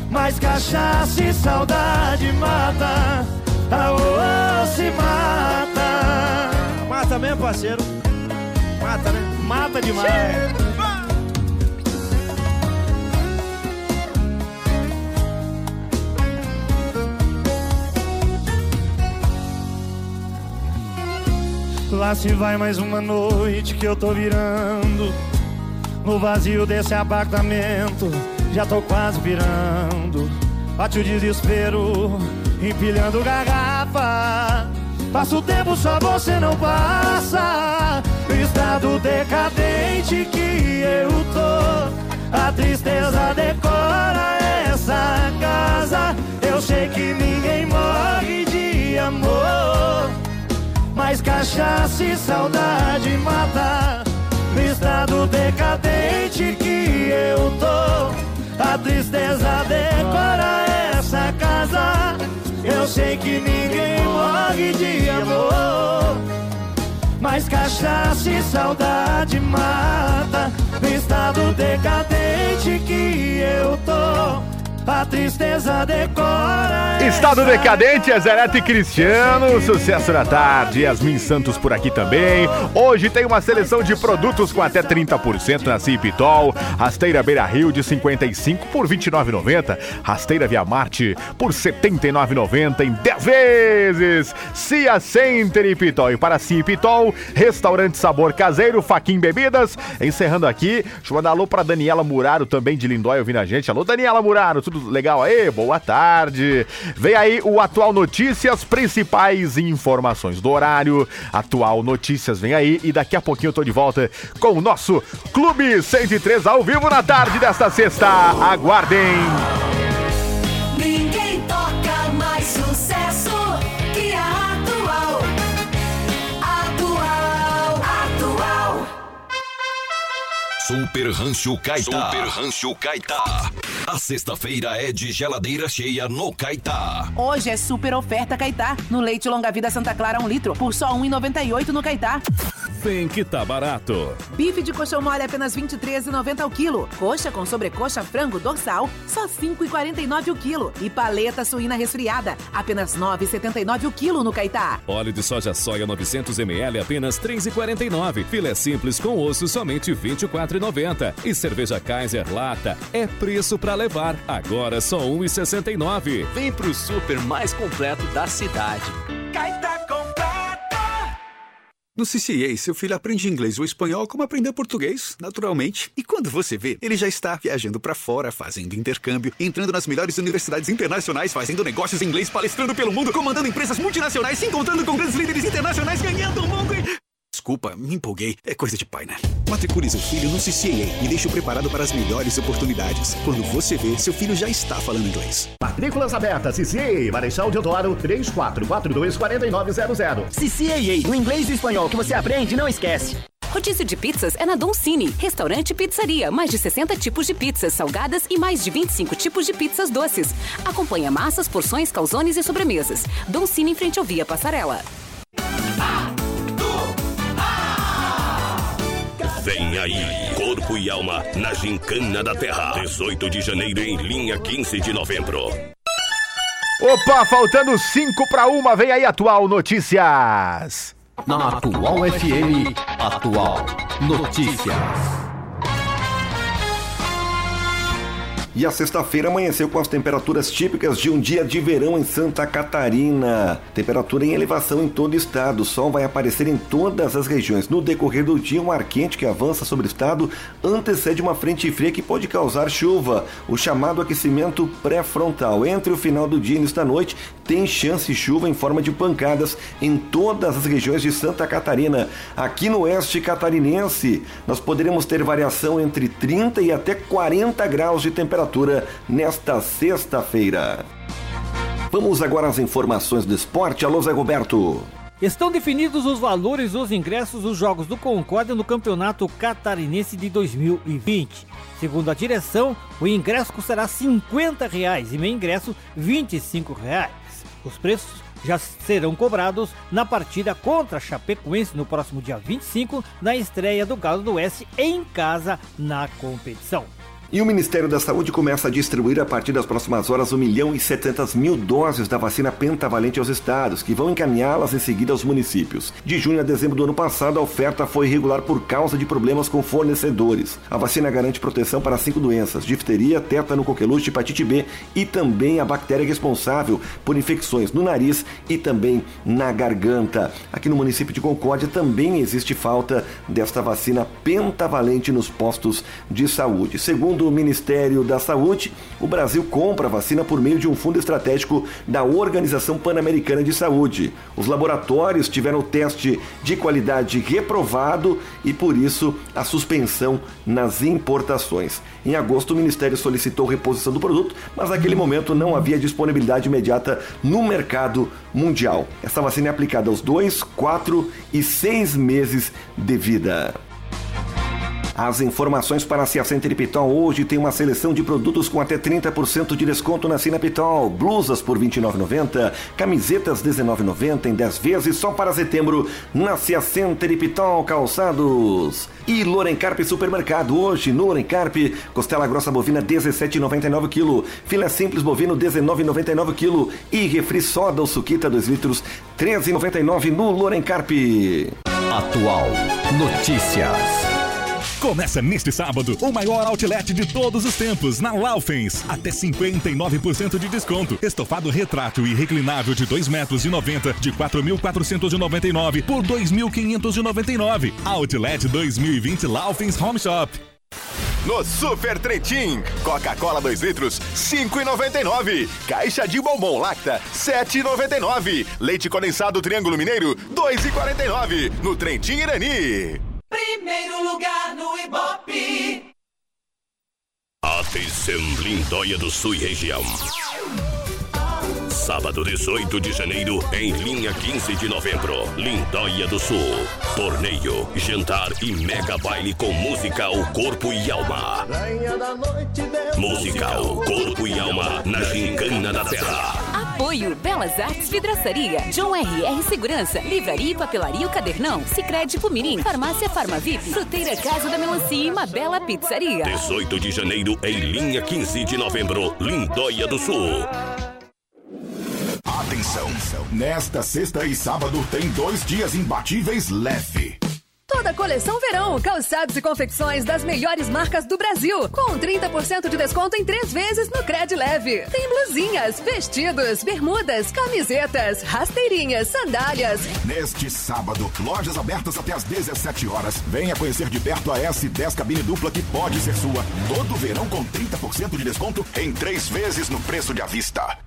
Mas cachaça e saudade mata. Aô, se mata. Mata mesmo, parceiro. Mata, né? Mata demais. Lá se vai mais uma noite que eu tô virando No vazio desse apartamento Já tô quase virando. Bate o desespero Empilhando garrafa. Passa o tempo, só você não passa. No estado decadente que eu tô. A tristeza decora essa casa. Eu sei que ninguém morre de amor. Mas cachaça e saudade mata. No estado decadente que eu tô tristeza decora essa casa. Eu sei que ninguém morre de amor Mas cachaça e saudade mata. No estado decadente que eu tô a tristeza decora Estado decadente, Zerete e Cristiano, sucesso da tarde, Yasmin Santos por aqui também. Hoje tem uma seleção de produtos com até 30% na Cipitol. Rasteira Beira Rio de 55 por 29,90. Rasteira Via Marte por 79,90 em 10 vezes. Cia Center e Pitol. E para Cipitol, restaurante sabor caseiro, Faquin Bebidas. Encerrando aqui, deixa eu mandar alô para Daniela Muraro também de Lindóia ouvindo a gente. Alô, Daniela Muraro, tudo legal aí? Boa tarde. Vem aí o Atual Notícias, principais informações do horário. Atual Notícias vem aí e daqui a pouquinho eu tô de volta com o nosso Clube 103 ao vivo na tarde desta sexta. Aguardem. Super Rancho Caetá. Super Rancho Caetá. A sexta-feira é de geladeira cheia no Caetá. Hoje é super oferta Caetá. No leite longa vida Santa Clara 1 litro por só R$ 1,98 no Caetá. Vem que tá barato. Bife de coxão mole apenas R$ 23,90 o quilo. Coxa com sobrecoxa frango dorsal só R$ 5,49 o quilo. E paleta suína resfriada apenas R$ 9,79 o quilo no Caetá. Óleo de soja soia 900ml apenas R$ 3,49. Filé simples com osso somente R$ 24,90. E cerveja Kaiser lata é preço pra levar. Agora só R$ 1,69. Vem pro super mais completo da cidade. Caetá. No CCA, seu filho aprende inglês ou espanhol como aprender português, naturalmente. E quando você vê, ele já está viajando para fora, fazendo intercâmbio, entrando nas melhores universidades internacionais, fazendo negócios em inglês, palestrando pelo mundo, comandando empresas multinacionais, se encontrando com grandes líderes internacionais, ganhando o mundo e... Desculpa, me empolguei. É coisa de pai, né? Matricule seu filho no CCA e deixe-o preparado para as melhores oportunidades. Quando você vê, seu filho já está falando inglês. Matrículas abertas, CCA, Marechal Deodoro, 3442-4900. CCAA, o inglês e o espanhol que você aprende, não esquece. Rodízio de pizzas é na Don Cine. Restaurante e pizzaria. Mais de 60 tipos de pizzas salgadas e mais de 25 tipos de pizzas doces. Acompanha massas, porções, calzones e sobremesas. Don Cine em frente ao Via Passarela. Vem aí, Corpo e Alma na Gincana da Terra. 18 de janeiro em linha 15 de novembro. Opa, faltando 5 para uma, vem aí Atual Notícias. Na Atual FM, Atual Notícias. E a sexta-feira amanheceu com as temperaturas típicas de um dia de verão em Santa Catarina. Temperatura em elevação em todo o estado. O sol vai aparecer em todas as regiões. No decorrer do dia, um ar quente que avança sobre o estado antecede uma frente fria que pode causar chuva. O chamado aquecimento pré-frontal. Entre o final do dia e início da noite, tem chance de chuva em forma de pancadas em todas as regiões de Santa Catarina. Aqui no oeste catarinense, nós poderemos ter variação entre 30 e até 40 graus de temperatura nesta sexta-feira. Vamos agora às informações do esporte. Alô, Zé Roberto. Estão definidos os valores dos ingressos dos Jogos do Concórdia no Campeonato Catarinense de 2020. Segundo a direção, o ingresso custará 50 reais e meio ingresso 25 reais. Os preços já serão cobrados na partida contra a Chapecoense no próximo dia 25, na estreia do Galo do Oeste em casa na competição. E o Ministério da Saúde começa a distribuir a partir das próximas horas 1 milhão e 700 mil doses da vacina pentavalente aos estados, que vão encaminhá-las em seguida aos municípios. De junho a dezembro do ano passado, a oferta foi irregular por causa de problemas com fornecedores. A vacina garante proteção para cinco doenças: difteria, tétano, coqueluche, hepatite B e também a bactéria responsável por infecções no nariz e também na garganta. Aqui no município de Concórdia também existe falta desta vacina pentavalente nos postos de saúde. Segundo do Ministério da Saúde, o Brasil compra vacina por meio de um fundo estratégico da Organização Pan-Americana de Saúde. Os laboratórios tiveram o teste de qualidade reprovado e, por isso, a suspensão nas importações. Em agosto, o Ministério solicitou reposição do produto, mas naquele momento não havia disponibilidade imediata no mercado mundial. Essa vacina é aplicada aos 2, 4 e 6 meses de vida. As informações para a Cia Center hoje tem uma seleção de produtos com até 30% de desconto na Cina Pitol. Blusas por R$ 29,90, camisetas R$ 19,90 em 10 vezes só para setembro na Cia Center Calçados. E Lorencarp Supermercado hoje no Lorencarp, costela grossa bovina 17,99 kg, filé simples bovino 19,99 kg e refri soda ou suquita 2 litros 13,99 no Lorencarp. Atual Notícias. Começa neste sábado o maior outlet de todos os tempos na Laufens. Até 59% de desconto. Estofado retrátil e reclinável de 2 metros e 90 de 4.499 por 2.599. Outlet 2020 Laufens Home Shop. No Super Tretin, Coca-Cola 2 litros, 5,99. Caixa de bombom Lacta, 7,99. Leite condensado Triângulo Mineiro, 2,49. No Trentin Irani. Primeiro lugar no Ibope. Atenção, Lindóia do Sul e região. Sábado 18 de janeiro, em linha 15 de novembro, Lindóia do Sul. Torneio, jantar e mega baile com musical Corpo e Alma. Musical Corpo e Alma na Gincana da Terra. Apoio Belas Artes Vidraçaria, John RR Segurança, Livraria e Papelaria O Cadernão, Sicredi Pumirim, Farmácia Farmavip, Fruteira Casa da Melancia e uma bela pizzaria. 18 de janeiro, em linha 15 de novembro, Lindóia do Sul. Atenção! Nesta sexta e sábado tem dois dias imbatíveis leve. Toda a coleção verão, calçados e confecções das melhores marcas do Brasil, com 30% de desconto em três vezes no Cred Leve. Tem blusinhas, vestidos, bermudas, camisetas, rasteirinhas, sandálias. Neste sábado, lojas abertas até às 17 horas. Venha conhecer de perto a S10 cabine dupla que pode ser sua. Todo verão com 30% de desconto em três vezes no preço de à vista.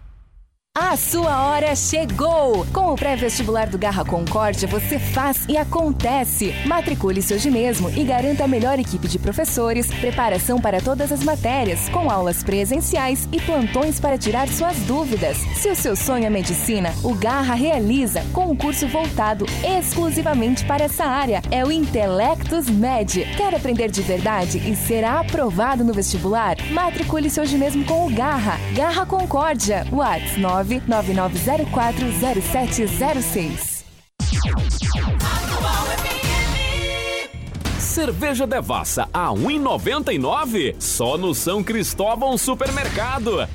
A sua hora chegou! Com o pré-vestibular do Garra Concórdia, você faz e acontece. Matricule-se hoje mesmo e garanta a melhor equipe de professores, preparação para todas as matérias, com aulas presenciais e plantões para tirar suas dúvidas. Se o seu sonho é medicina, o Garra realiza com um curso voltado exclusivamente para essa área. É o Intelectus Med. Quer aprender de verdade e será aprovado no vestibular? Matricule-se hoje mesmo com o Garra. Garra Concórdia. Whats 999040706. Cerveja Devassa a 1,99? Só no São Cristóvão Supermercado.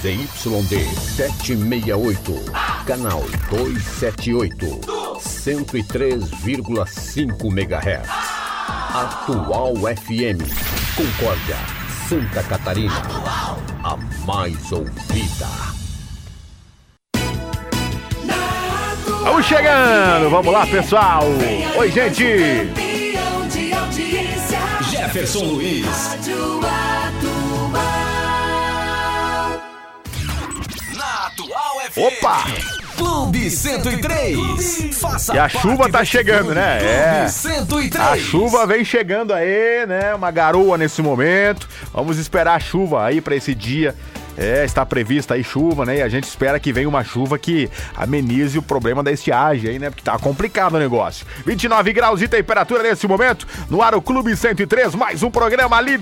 ZYD 768, canal 278, 103,5 MHz. Atual FM, Concórdia, Santa Catarina. A mais ouvida. Vamos chegando, vamos lá, pessoal. Oi, gente. Campeão de audiência. Jefferson Luiz. Na Atual FM. Opa! Clube 103. Faça E a chuva tá chegando, clube. né? Clube É. 103. A chuva vem chegando aí, né? Uma garoa nesse momento. Vamos esperar a chuva aí pra esse dia. É, está prevista aí chuva, né? E a gente espera que venha uma chuva que amenize o problema da estiagem aí, né? Porque tá complicado o negócio. 29 graus de temperatura nesse momento. No ar o Clube 103, mais um programa ali